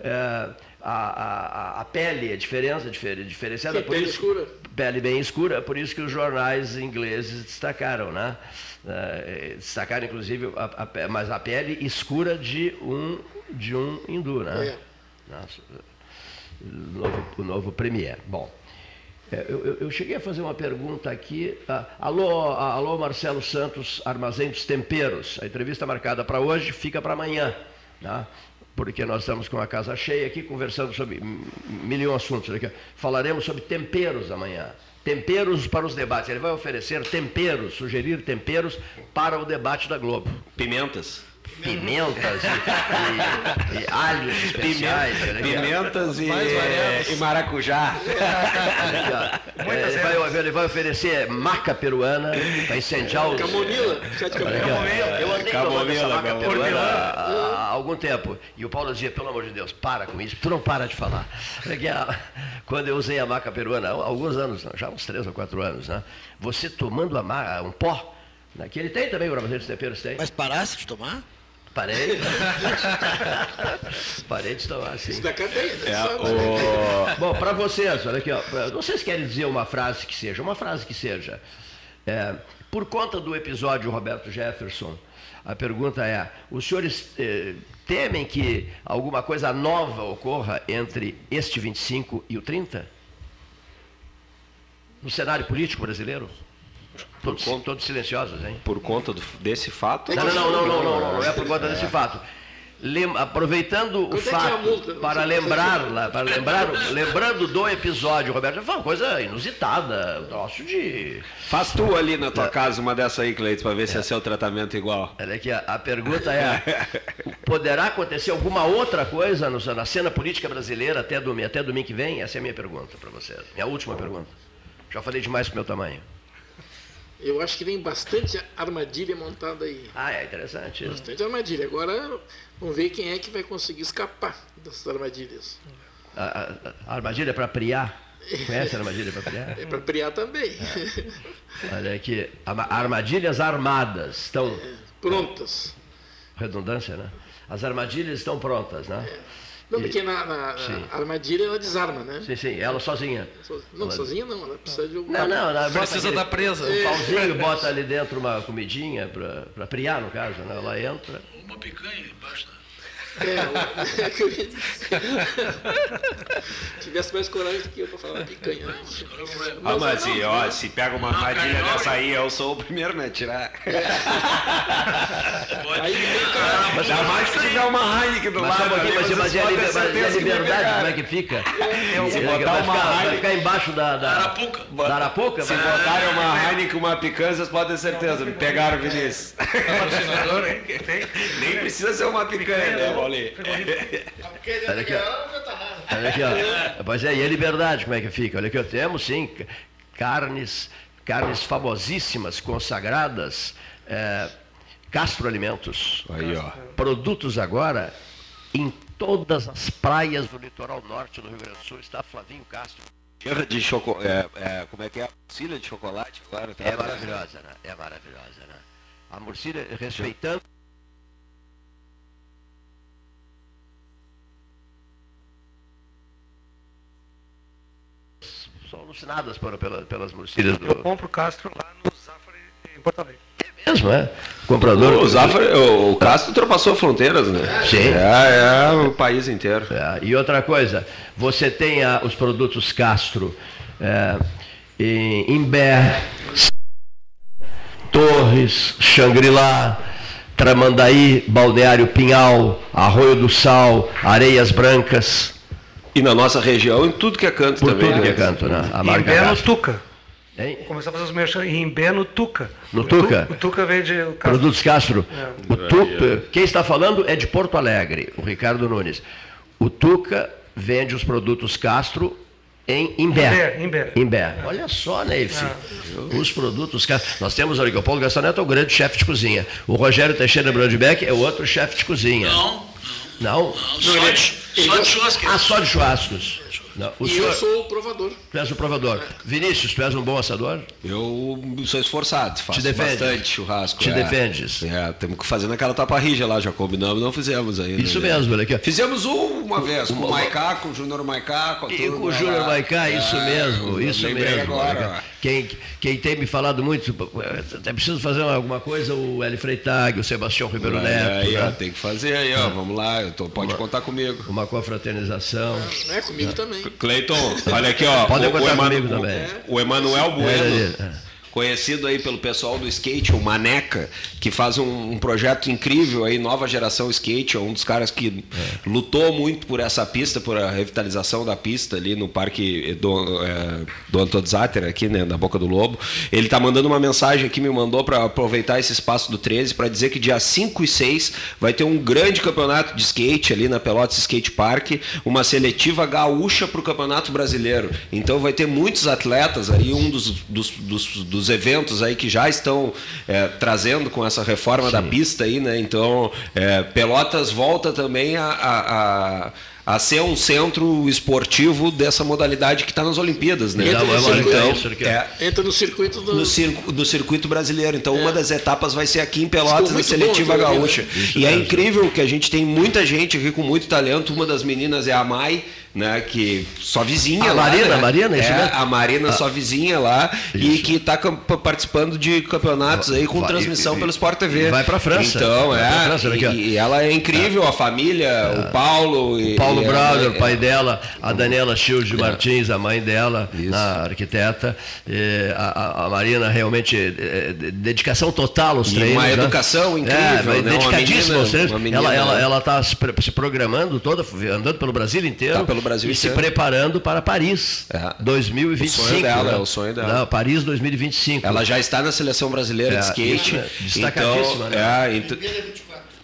É, a, a, a pele é diferença, difer- diferenciada. Que por pele isso- escura. Pele bem escura, por isso que os jornais ingleses destacaram, né? Eh, destacaram inclusive, a, a mas a pele escura de um, de um hindu, né? É. Nossa, o novo, o novo premier. Bom, eh, eu, eu- eu cheguei a fazer uma pergunta aqui. ah, alô, ah, alô, Marcelo Santos, Armazém dos Temperos. A entrevista marcada para hoje fica para amanhã, né? Porque nós estamos com a casa cheia aqui conversando sobre m- mil um assuntos. Falaremos sobre temperos amanhã. Temperos para os debates. Ele vai oferecer temperos, sugerir temperos para o debate da Globo. Pimentas. Pimentas e, e- e alhos especiais. aqui. Pimentas e, e maracujá. É, ele, vai, ele vai oferecer maca peruana para incendiar os. Camomila, de aqui, camomila. Eu andei tomando essa maca camomila. peruana há, há algum tempo. E o Paulo dizia, pelo amor de Deus, para com isso, tu não para de falar. Quando eu usei a maca peruana, há alguns anos, já uns três ou quatro anos, né? Você tomando a maca, um pó, né, que ele tem também, o Armazém dos Temperos tem. Mas parasse de tomar? Parei. Parei de tomar, sim. Isso da cadeia, né? É, o... Bom, para vocês, olha aqui, ó, pra- vocês querem dizer uma frase que seja, uma frase que seja. É, por conta do episódio Roberto Jefferson, A pergunta é: os senhores eh, temem que alguma coisa nova ocorra entre este 25 e o 30? No cenário político brasileiro? Todos, todos silenciosos, hein? Por conta do- desse fato? Não, não, não, não, não, não, não, não é por conta desse fato. Lem- aproveitando o é é fato para lembrar, lá, para lembrar, lembrando do episódio, Roberto, foi uma coisa inusitada, um troço de Faz tu ali na tua casa uma dessa aí, Cleiton, para ver se é seu tratamento igual. Olha aqui, a, a pergunta é: poderá acontecer alguma outra coisa no- na cena política brasileira até domingo, até domingo que vem? Essa é a minha pergunta para vocês. Minha última pergunta. Já falei demais pro meu tamanho. Eu acho que tem bastante armadilha montada aí. Ah, é interessante. Bastante armadilha. Agora vamos ver quem é que vai conseguir escapar dessas armadilhas. A, a- a armadilha para priar. Conhece a armadilha para priar? É para criar também. Olha aqui, armadilhas armadas estão. Prontas. Redundância, né? As armadilhas estão prontas, né? Não, E- porque na, na- armadilha ela desarma, né? Sim, sim, ela sozinha. So- Não, Ela- sozinha não, ela precisa de algum. Não, não, ela Precisa da presa. Um pauzinho, bota ali dentro uma comidinha para priar, no caso, né? Ela entra. Uma picanha da... É, é eu dizer. Tivesse mais coragem do que eu para falar picanha. né? Ah, mas não, e, ó, se pega uma armadilha dessa aí, eu sou o primeiro a me atirar. Ainda mais se tiver uma Heineken do Mas lado. ali, mas, mas a, mas liberdade, como é que fica? Se vai, botar uma vai Heineken- ficar embaixo da. da Arapuca. Da Arapuca? Se botarem uma Heineken, uma picanha, vocês podem ter certeza. Me pegaram, Vinícius. Nem precisa ser uma picanha, né, Paulinho? Olha aqui, ó. Olha aqui, ó. Pois é, e a liberdade, como é que fica? Olha aqui, ó, temos sim carnes, carnes famosíssimas, consagradas, é, Castro Alimentos. Aí, ó. Produtos agora em todas as praias do litoral norte do Rio Grande do Sul está Flavinho Castro. Erra de chocolate. É, é, como é que é? Cilha de chocolate agora. tá? É maravilhosa, né? É maravilhosa, né? A Murcília, respeitando. São alucinadas pela, pelas Murcílias Eu do. compro Castro lá no Zafari em Porto Alegre. mesmo, é? Comprador. O, Zafra, o, o Castro ultrapassou fronteiras, né? Sim. É, é o país inteiro. É, e outra coisa, você tem a- os produtos Castro é, em Imbé, Torres, Xangri-Lá, Tramandaí, Balneário Pinhal, Arroio do Sal, Areias Brancas. E na nossa região, em tudo que é canto Por também. tudo que né? é canto, né? A Em marca no Castro. Tuca. Hein? Vou começar a fazer os merchan em no Tuca. No O Tuca? Tu- O Tuca vende o Castro. Produtos Castro. É. O Tuca, quem está falando é de Porto Alegre, o Ricardo Nunes. O Tuca vende os produtos Castro em Imbé. Imbé, Imbé. Olha só, Neif. Os produtos Castro. Nós temos ali que o Paulo Gastão Neto é o grande chefe de cozinha. O Rogério Teixeira Brandbeck é o outro chefe de cozinha. Não, Não? só de, só de. Ah, só de churrascos. Não. E senhor, eu sou o provador. tu és o provador. Vinícius, tu és um bom assador? Eu sou esforçado, faço defendes? bastante churrasco. Te é. defendes? É, temos que fazer naquela taparrija lá, já combinamos, não fizemos ainda. Isso né? mesmo, olha aqui. ó. Fizemos um uma vez, com o Uma- Maicá, com o Júnior Maicá, com a E com o Júnior. Maicá, isso É, mesmo, eu isso mesmo. agora. Quem, quem tem me falado muito, é preciso fazer alguma coisa, o Eli Freitag, o Sebastião Ribeiro. Neto. Aí, ó, né? tem que fazer aí, ó. Vamos lá, eu tô- pode contar comigo. Uma confraternização. Não é comigo também. Cleiton, olha aqui, ó. Podem o, o, Emanu- comigo também. o Emanuel Bueno. É, é. Conhecido aí pelo pessoal do skate, o Maneca, que faz um, um projeto incrível aí, nova geração skate, é um dos caras que lutou muito por essa pista, por a revitalização da pista ali no Parque do, é, do Antônio Zatter, aqui, né, na Boca do Lobo. Ele tá mandando uma mensagem aqui, me mandou para aproveitar esse espaço do 13 para dizer que dia 5 e 6 vai ter um grande campeonato de skate ali na Pelotas Skate Park, uma seletiva gaúcha para o Campeonato Brasileiro. Então vai ter muitos atletas aí, um dos, dos, dos, dos eventos aí que já estão é, trazendo com essa reforma da pista aí, né? Então é, Pelotas volta também a, a, a a ser um centro esportivo dessa modalidade que está nas Olimpíadas, né? Entra no circuito, então, ó. é, Entra no circuito do. no, circo, do circuito brasileiro. Então, uma das etapas vai ser aqui em Pelotas, na seletiva bom ali, gaúcha. né? E é incrível que a gente tem muita gente aqui com muito talento. Uma das meninas é a Mai, né? Que só vizinha A lá. Marina, né? a Marina, isso é, mesmo? A Marina, Ah. só vizinha lá, e que está participando de campeonatos aí com Vai- transmissão e- pelo Sport TV. vai pra França. Então, Vai é. pra França, aqui, e, e ela é incrível, a família, o Paulo. E, Paulo e Brother, é- o pai dela, a Daniela Schilde Martins, a mãe dela, a arquiteta, a, a- Marina realmente de- dedicação total aos treinos. uma né? educação incrível, É, né? Dedicadíssima aos treinos. menina- ela ela ela está se, pre- se programando toda, andando pelo Brasil inteiro, Tá pelo Brasil e se inteiro. preparando para Paris 2025. O sonho dela, né? é o sonho dela. Não, Paris 2025. Ela já está na seleção brasileira É, de skate. né? Destacadíssima, então, né? é, então-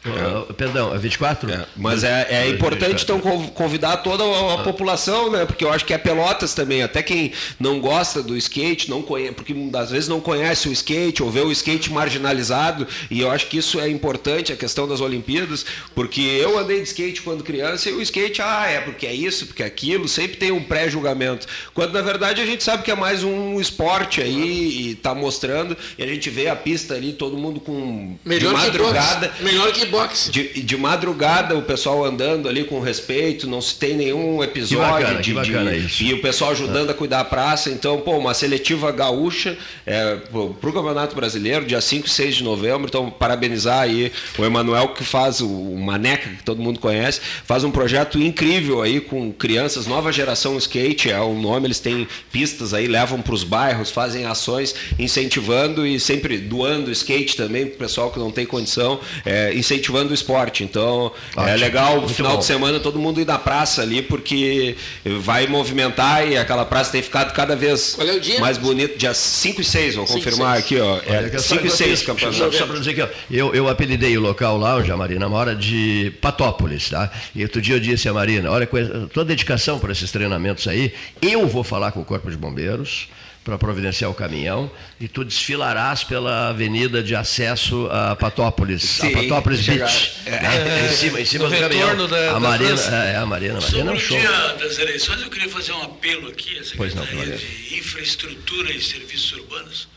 Ah, Perdão, é 24? Mas é, é importante então conv- convidar toda a, a população, né? Porque eu acho que é Pelotas também. Até quem não gosta do skate, não conhece, porque às vezes não conhece o skate ou vê o skate marginalizado. E eu acho que isso é importante, a questão das Olimpíadas, porque eu andei de skate quando criança e o skate, ah, é porque é isso, porque é aquilo, sempre tem um pré-julgamento. Quando na verdade a gente sabe que é mais um esporte aí e tá mostrando, e a gente vê a pista ali, todo mundo com Melhor de que madrugada. boxe. Melhor que boxe. De, de madrugada, o pessoal andando ali com respeito, não se tem nenhum episódio. Que bacana, de, que bacana de- isso. E o pessoal ajudando a cuidar da praça. Então, pô, uma seletiva gaúcha é, para o Campeonato Brasileiro, dia 5 e 6 de novembro. Então, parabenizar aí o Emanuel, que faz o, o Maneca, que todo mundo conhece, faz um projeto incrível aí com crianças, nova geração skate, é o nome, eles têm pistas aí, levam para os bairros, fazem ações incentivando e sempre doando skate também para o pessoal que não tem condição, é, incentivando o esporte. Então, é Ótimo, legal no final bom. de semana todo mundo ir na praça ali, porque vai movimentar e aquela praça tem ficado cada vez Qual é o dia? mais bonito. Dia 5 e 6, vou Cinco confirmar seis. aqui, ó. É que só 5 e enquanto 6 isso, campeonato. Só, só para dizer ó, eu, eu apelidei o local lá, onde a Marina mora, de Patópolis, tá? E outro dia eu disse a Marina, olha, com a tua dedicação para esses treinamentos aí, eu vou falar com o Corpo de Bombeiros para providenciar o caminhão e tu desfilarás pela avenida de acesso a Patópolis, Sim, a Patópolis Beach, é. né? em cima, em cima do caminhão. da- a da Marina, é, a Marina, a Marina é Sobre um o show. dia das eleições, eu queria fazer um apelo aqui à Pois não, Secretaria Flávio. de Infraestrutura e Serviços Urbanos,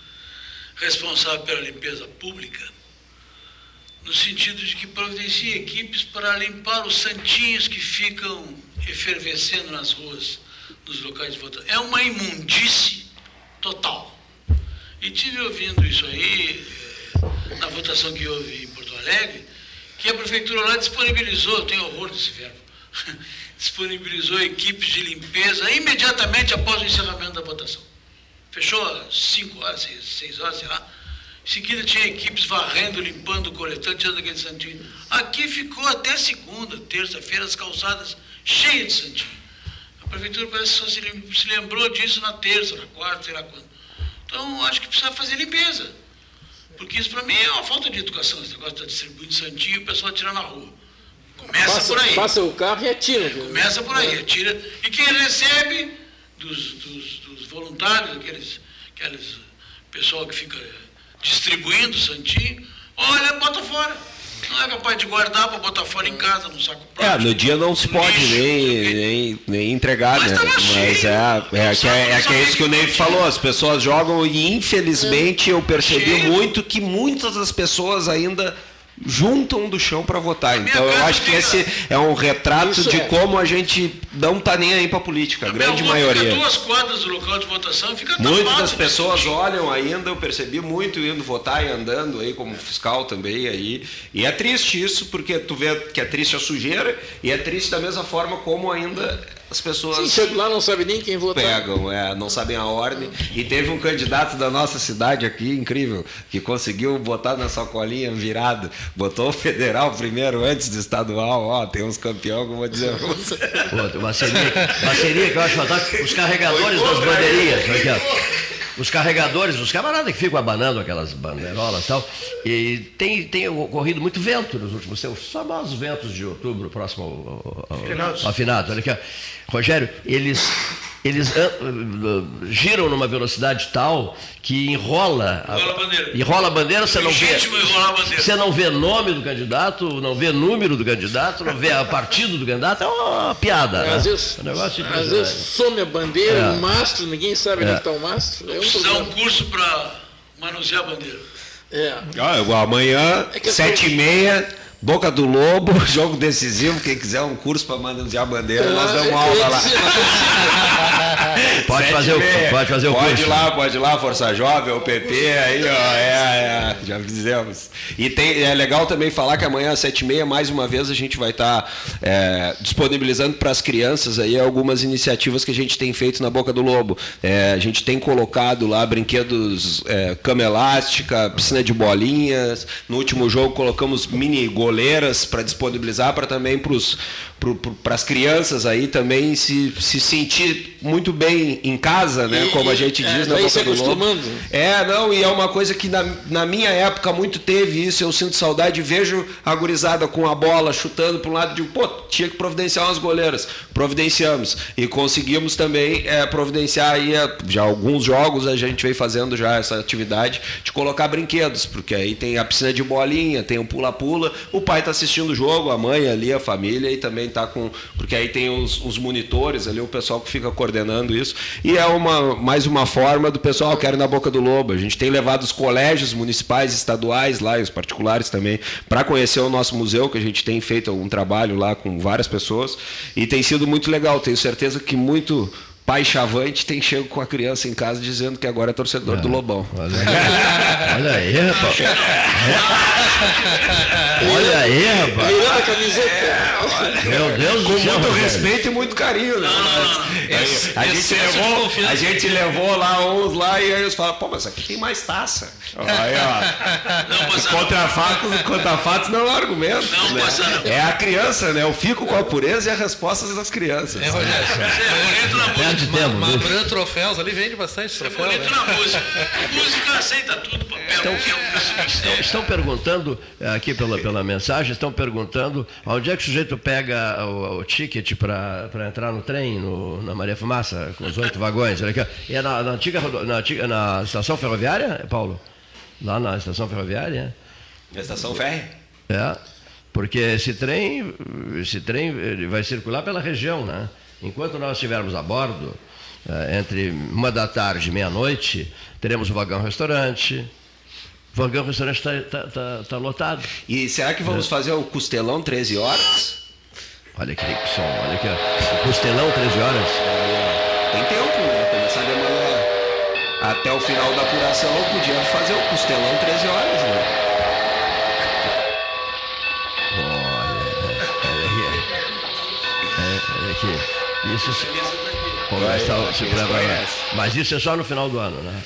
responsável pela limpeza pública, no sentido de que providencie equipes para limpar os santinhos que ficam efervescendo nas ruas, nos locais de votação. É uma imundície total. E tive ouvindo isso aí, eh, na votação que houve em Porto Alegre, que a prefeitura lá disponibilizou, tenho horror desse verbo, disponibilizou equipes de limpeza imediatamente após o encerramento da votação. Fechou às 5 horas, 6 horas, sei lá. Em seguida tinha equipes varrendo, limpando, coletando, tirando aquele santinho. Aqui ficou até segunda, terça-feira, as calçadas cheias de santinho. A prefeitura parece que só se lem- se lembrou disso na terça, na quarta, sei lá quando. Então, acho que precisa fazer limpeza. Porque isso, para mim, é uma falta de educação, esse negócio de estar distribuindo santinho e o pessoal atirar na rua. Começa Passa, por aí. passa o carro e atira. Começa por aí, atira. E quem recebe dos, dos, dos voluntários, aqueles, aqueles pessoal que fica distribuindo santinho, olha, bota fora. Não é capaz de guardar para botar fora em casa, num saco É, no dia não se pode nem, nem, nem entregar, né? Mas é, é, que é, é que é isso que o Ney falou, as pessoas jogam e infelizmente eu percebi muito que muitas das pessoas ainda juntam do chão para votar. Então eu acho que esse é um retrato Isso de é. como a gente não tá nem aí para política, a grande Fica maioria. duas quadras do local de votação, fica Muitas das pessoas olham ainda, eu percebi muito indo votar e andando aí como fiscal também aí. E é triste isso, porque tu vê que é triste a sujeira e é triste da mesma forma como ainda as pessoas Sim, chega lá, não sabe nem quem votar. pegam, é, não sabem a ordem. E teve um candidato da nossa cidade aqui, incrível, que conseguiu botar na sacolinha virado, botou o federal primeiro antes do estadual. Ó, tem uns campeões que eu vou dizer pra você. Pô, uma seria, uma seria que eu acho fantástico. Os carregadores das bandeirinhas. aqui, ó. Os carregadores, os camaradas que ficam abanando aquelas bandeirolas e tal. E tem, tem ocorrido muito vento nos últimos tempos. Os famosos ventos de outubro, próximo ao, ao, Finados. ao finado. Olha aqui, ó. Rogério, eles, eles ah, giram numa velocidade tal que enrola. a- Enrola a bandeira. Enrola a bandeira, você não vê. Você não vê nome do candidato, não vê número do candidato, não vê a partido do candidato, é uma piada. né? Às vezes, É um negócio às vezes some a bandeira, É. o mastro, ninguém sabe É. onde está o mastro. É um um curso para manusear a bandeira. É. Ah, amanhã, É sete e meia, Boca do Lobo, jogo decisivo. Quem quiser um curso para manusear a bandeira, nós damos aula lá. Pode Sete fazer o- pode fazer o Pode curso. ir lá, pode ir lá, Força Jovem, o PP, aí, ó, é, é, já fizemos. E tem, é legal também falar que amanhã às sete e meia, mais uma vez, a gente vai estar é, disponibilizando para as crianças aí algumas iniciativas que a gente tem feito na Boca do Lobo. É, a gente tem colocado lá brinquedos, é, cama elástica, piscina de bolinhas. No último jogo colocamos mini goleiras para disponibilizar para também para as crianças aí também se, se sentir muito bem em casa, né? E- Como a gente é, diz na vai Boca se do Lobo. É, não, e é uma coisa que na, na minha época muito teve isso. Eu sinto saudade, vejo a gurizada com a bola chutando para um lado de pô, tinha que providenciar umas goleiras. Providenciamos. E conseguimos também é, providenciar aí, é, já alguns jogos a gente vem fazendo já essa atividade de colocar brinquedos, porque aí tem a piscina de bolinha, tem o pula-pula, o pai está assistindo o jogo, a mãe ali, a família, e também está com. Porque aí tem os, os monitores ali, o pessoal que fica coordenando isso. E é uma, mais uma forma do pessoal, quero ir na boca do lobo. A gente tem levado os colégios municipais, estaduais lá, e os particulares também, para conhecer o nosso museu, que a gente tem feito um trabalho lá com várias pessoas. E tem sido muito legal. Tenho certeza que muito. Pai chavante tem chego com a criança em casa dizendo que agora é torcedor do Lobão. Olha aí, rapaz. Olha aí, rapaz. A camiseta. Meu Deus Com do céu. muito respeito e muito carinho, né? Esse- a, gente levou, a gente levou lá uns lá e aí eles falam, pô, mas aqui tem mais taça. Aí, ó. contra fatos, contra fatos não é um argumento. Não, né? não. É a criança, né? Eu fico com a pureza e as respostas das crianças. É, Rogério. bonito na música. Perde tempo, Ma-? Mabran Troféus ali vende bastante troféu. Bonito né? na música. Música aceita tudo, papel. Então, que é um Estão, estão perguntando, eh, aqui pela, pela mensagem, estão perguntando onde é que o sujeito pega o, o ticket para entrar no trem, no- na Maria Fumaça, com os oito vagões. É na, na antiga, na, antiga- na estação ferroviária, Paulo? Lá na estação ferroviária? Na estação férrea? É, porque esse trem, esse trem ele vai circular pela região, né? Enquanto nós estivermos a bordo, eh, entre uma da tarde e meia-noite, teremos o vagão-restaurante. O vagão-restaurante está lotado. E será que vamos fazer o costelão 13 horas? Olha que som, olha aqui, ó. O costelão, 13 horas. Tem tempo, né? Começar de manhã. Até o final da apuração, eu podia fazer o costelão 13 horas, né? Isso se, começa a se preparar. Mas isso é só no final do ano, né?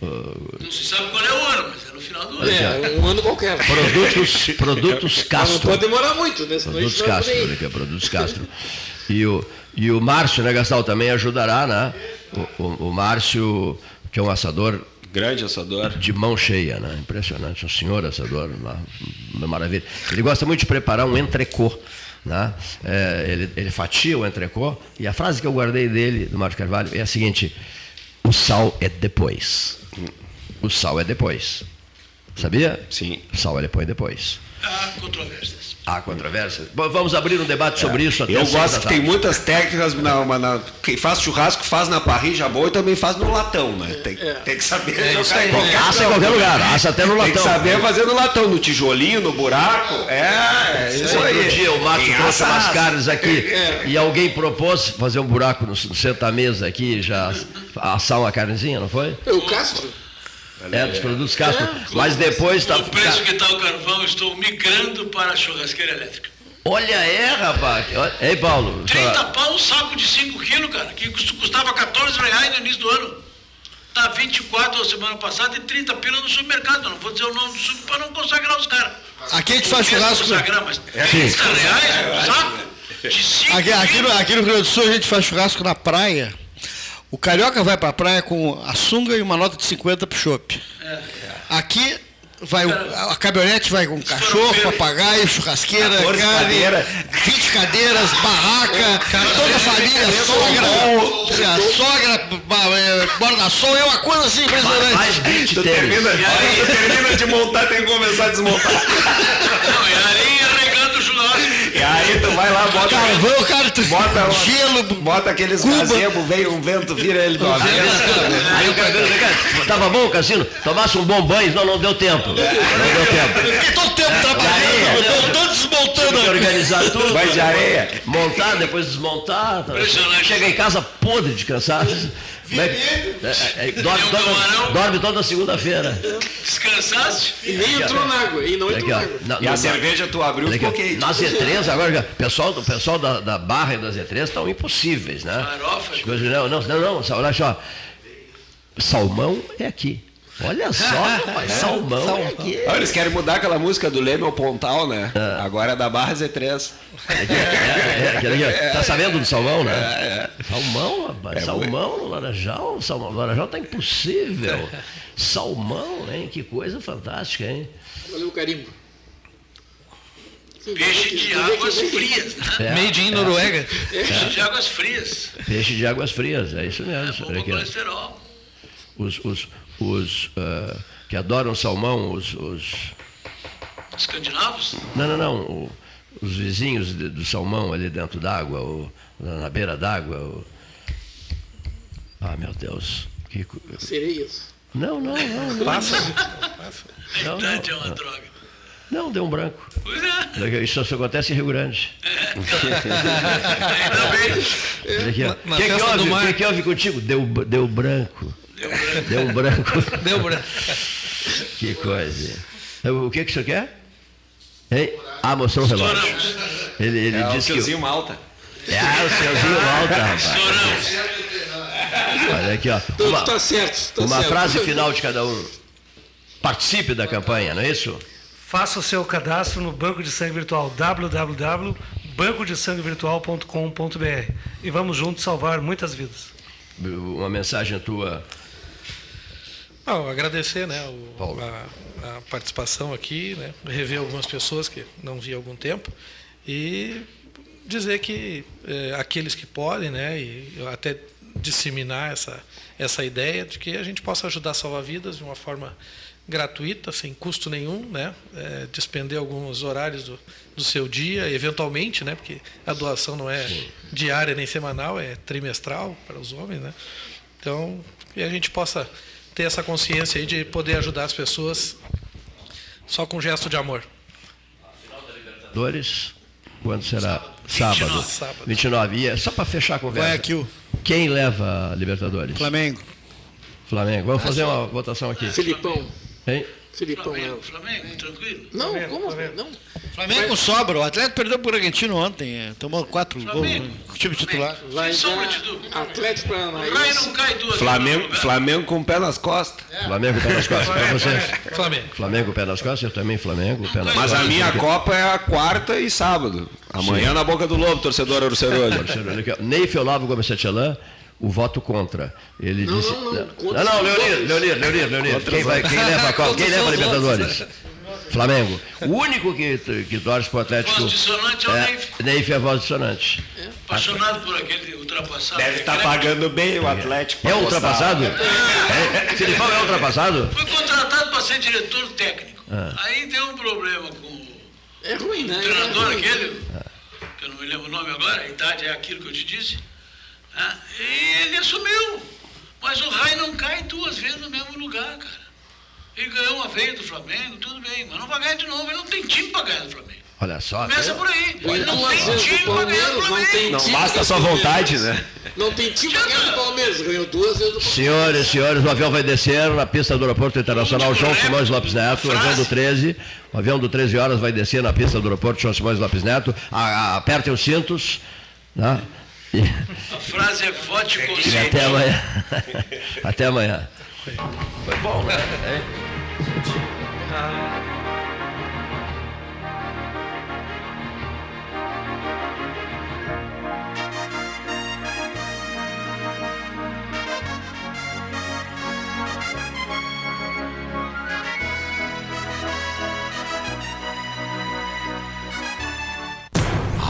Não se sabe qual é o ano, mas é no final do ano. É, um ano qualquer. Produtos, produtos Mas não Castro. pode demorar muito, né? Produtos Castro, olha aqui, Produtos Castro. E o, e o Márcio, né, Gastal, também ajudará, né? O, o, o Márcio, que é um assador. Grande assador. De mão cheia, né? Impressionante. Um senhor assador, uma, uma maravilha. Ele gosta muito de preparar um entrecô. Né? É, ele, ele fatia o entrecô. E a frase que eu guardei dele, do Márcio Carvalho, é a seguinte: o sal é depois. O sal é depois. Sabia? Sim. O sal ele põe depois. Há controvérsias. Há controvérsias? Bom, Vamos abrir um debate sobre isso até É. Eu gosto que tem muitas técnicas. Na, na- na- quem faz churrasco faz na parrilla boa e também faz no latão, né? Tem, tem que saber É isso jogar aí. em qualquer Assa em qualquer lugar, assa até no Tem que latão. saber fazer no latão, no tijolinho, no buraco. É, é isso aí. Outro dia o Márcio trouxe assa, umas carnes aqui É. e alguém propôs fazer um buraco no, no centro da mesa aqui, já assar uma carnezinha, não foi? O Castro? É, dos produtos Castro. Mas depois tá. O preço que está o carvão, estou migrando para a churrasqueira elétrica. Olha, é, rapaz. Ei, Paulo. 30 pau um saco de 5 quilos, cara, que cust- custava 14 reais no início do ano. Tá 24 a semana passada e 30 pila no supermercado. Eu não vou dizer o nome do super para não consagrar os caras. Aqui a gente faz Não quero churrasco. Consagrar, mas É. 30 reais um saco de 5 Aqui, aqui, no, aqui no Rio Grande do Sul a gente faz churrasco na praia. O carioca vai pra praia com a sunga e uma nota de 50 pro chopp. Aqui vai o- a caminhonete vai com cachorro, papagaio, churrasqueira, 14 carne, cadeiras. 20 cadeiras, barraca, toda a família, sogra, a sogra é, mora na sol, é uma coisa assim impressionante. Mais 20 Tu tênis. termina, tu termina de montar, tem que começar a desmontar. Não, e areia o. E aí tu vai lá bota, Carvão, cara, bota, gelo, bota aqueles Cuba. gazebos, vem um vento, vira ele do avesso. Aí o cabelo, cara, tava bom, Cassino? Tomasse um bom banho, não, não deu tempo. Não deu tempo. Fiquei todo tempo trabalhando, montando, desmontando Tive organizar tudo. Banho de areia. Montar, depois desmontar. tá? Chega em casa podre de cansaço. É que- é, é, dorme, toda, dorme toda segunda-feira. Descansaste? E nem entrou na água. E não entrou na água. Na- E a cerveja tu abriu ó. quente. Na Z3, agora, o pessoal, o pessoal da, da Barra e da Z3 estão impossíveis, né? Farofa. As coisas- não, não, não, não, olha só. Salmão é aqui. Olha só, rapaz, salmão é aqui. Ah, eles querem mudar aquela música do Leme ao Pontal, né? Agora é da Barra Z3. É, é, aqui, ó. tá sabendo do salmão, né? É, Salmão, rapaz, salmão no Laranjal, salmão no Laranjal tá impossível. Salmão, hein? Que coisa fantástica, hein? Valeu o carimbo. Peixe de águas frias, né? É, Made in é. Noruega. Peixe de águas frias. Peixe de águas frias, é isso mesmo. Bom aqui, ó. colesterol. os, os, os ah, que adoram salmão, os, os- Escandinavos? não, não, não, o- os vizinhos de- do salmão ali dentro d'água, o- na, na beira d'água. o- Ah, meu Deus. Que Sereias. Não, não, não. não. Passa. Não, idade é não, uma não. droga. Não, deu um branco. Pois é. Isso só acontece em Rio Grande. Ainda bem. Na que, houve? que houve contigo? Deu, deu branco. Deu um branco. Deu branco. Que coisa. O que, que o senhor quer? Hein? Ah, mostrou o relógio. Ele, ele É o disse que. Malta. É, o senhorzinho alta, rapaz. Estouramos. Olha aqui, ó. Então, Uma, tá certo. Tá uma certo. frase final de cada um. Participe da campanha, não é isso? Faça o seu cadastro no Banco de Sangue Virtual www.bancodesanguevirtual.com.br e vamos juntos salvar muitas vidas. Uma mensagem tua. Não, agradecer né, o- a, a participação aqui, né, rever algumas pessoas que não vi há algum tempo e dizer que eh, aqueles que podem, né, e até disseminar essa, essa ideia de que a gente possa ajudar a salvar vidas de uma forma gratuita, sem custo nenhum, né, eh, despender alguns horários do, do seu dia, eventualmente, né, porque a doação não é diária nem semanal, é trimestral para os homens, né. Então, que a gente possa ter essa consciência aí de poder ajudar as pessoas só com gesto de amor. Dores. Quando será? Sábado. Sábado. 29. E é só para fechar a conversa. Vai aqui o Quem leva a Libertadores? Flamengo. Flamengo. Vamos fazer uma votação aqui. Filipão. Hein? Filipão leva. Flamengo, tranquilo. Não, como? Não. Flamengo sobra. O Atlético perdeu pro Bragantino ontem. é, Tomou quatro gols Flamengo. no time titular. Vai Sem sombra de dúvida. Atlético O raio Paranaense. não cai duas Flamengo, Flamengo com o pé nas costas. Flamengo, pé nas costas. Para vocês. Flamengo. Flamengo, pé nas costas. Eu também, Flamengo, pé nas Mas costas. a minha Copa é a quarta e sábado. Amanhã na boca do lobo, torcedor Orcerolho. Olha aqui, ó. Neif Olavo Gomes Setialã, o voto contra. Ele Não, disse. não, não, não, contra não, os Leonir. Leonir, Leonir, Leonir. Quem, vai, quem leva a Copa? Quem leva a Libertadores? Flamengo. O único que, que torce pro Atlético. Voz dissonante é o é, Neif. Neif é a voz dissonante. Apaixonado por aquele ultrapassado. Deve estar pagando bem o Atlético. É ultrapassado? postar. É, Filipão é ultrapassado? Foi contratado para ser diretor técnico. Ah. Aí deu um problema com o É ruim, né? treinador É ruim. aquele, que eu não me lembro o nome agora, a idade é aquilo que eu te disse. Né? E ele assumiu. Mas o raio não cai duas vezes no mesmo lugar, cara. Ele ganhou uma vez do Flamengo, tudo bem, mas não vai ganhar de novo. Ele não tem time para ganhar do Flamengo. Olha só. Começa por aí. Ele não tem vezes time para ganhar do Palmeiras, não tem Flamengo. Não basta só Palmeiras. vontade, né? Não tem time pra ganhar do Palmeiras. Ganhou duas vezes do Palmeiras. Senhores, senhores, o avião vai descer na pista do Aeroporto Internacional João Simões Lopes Neto, o avião do 13. O avião do 13 horas vai descer na pista do Aeroporto João Simões Lopes Neto. A- a- apertem os cintos. Né? A frase é vote e consciente. até amanhã. até amanhã. Foi bom, né? Hein?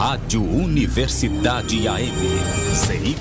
Rádio Universidade AM. CY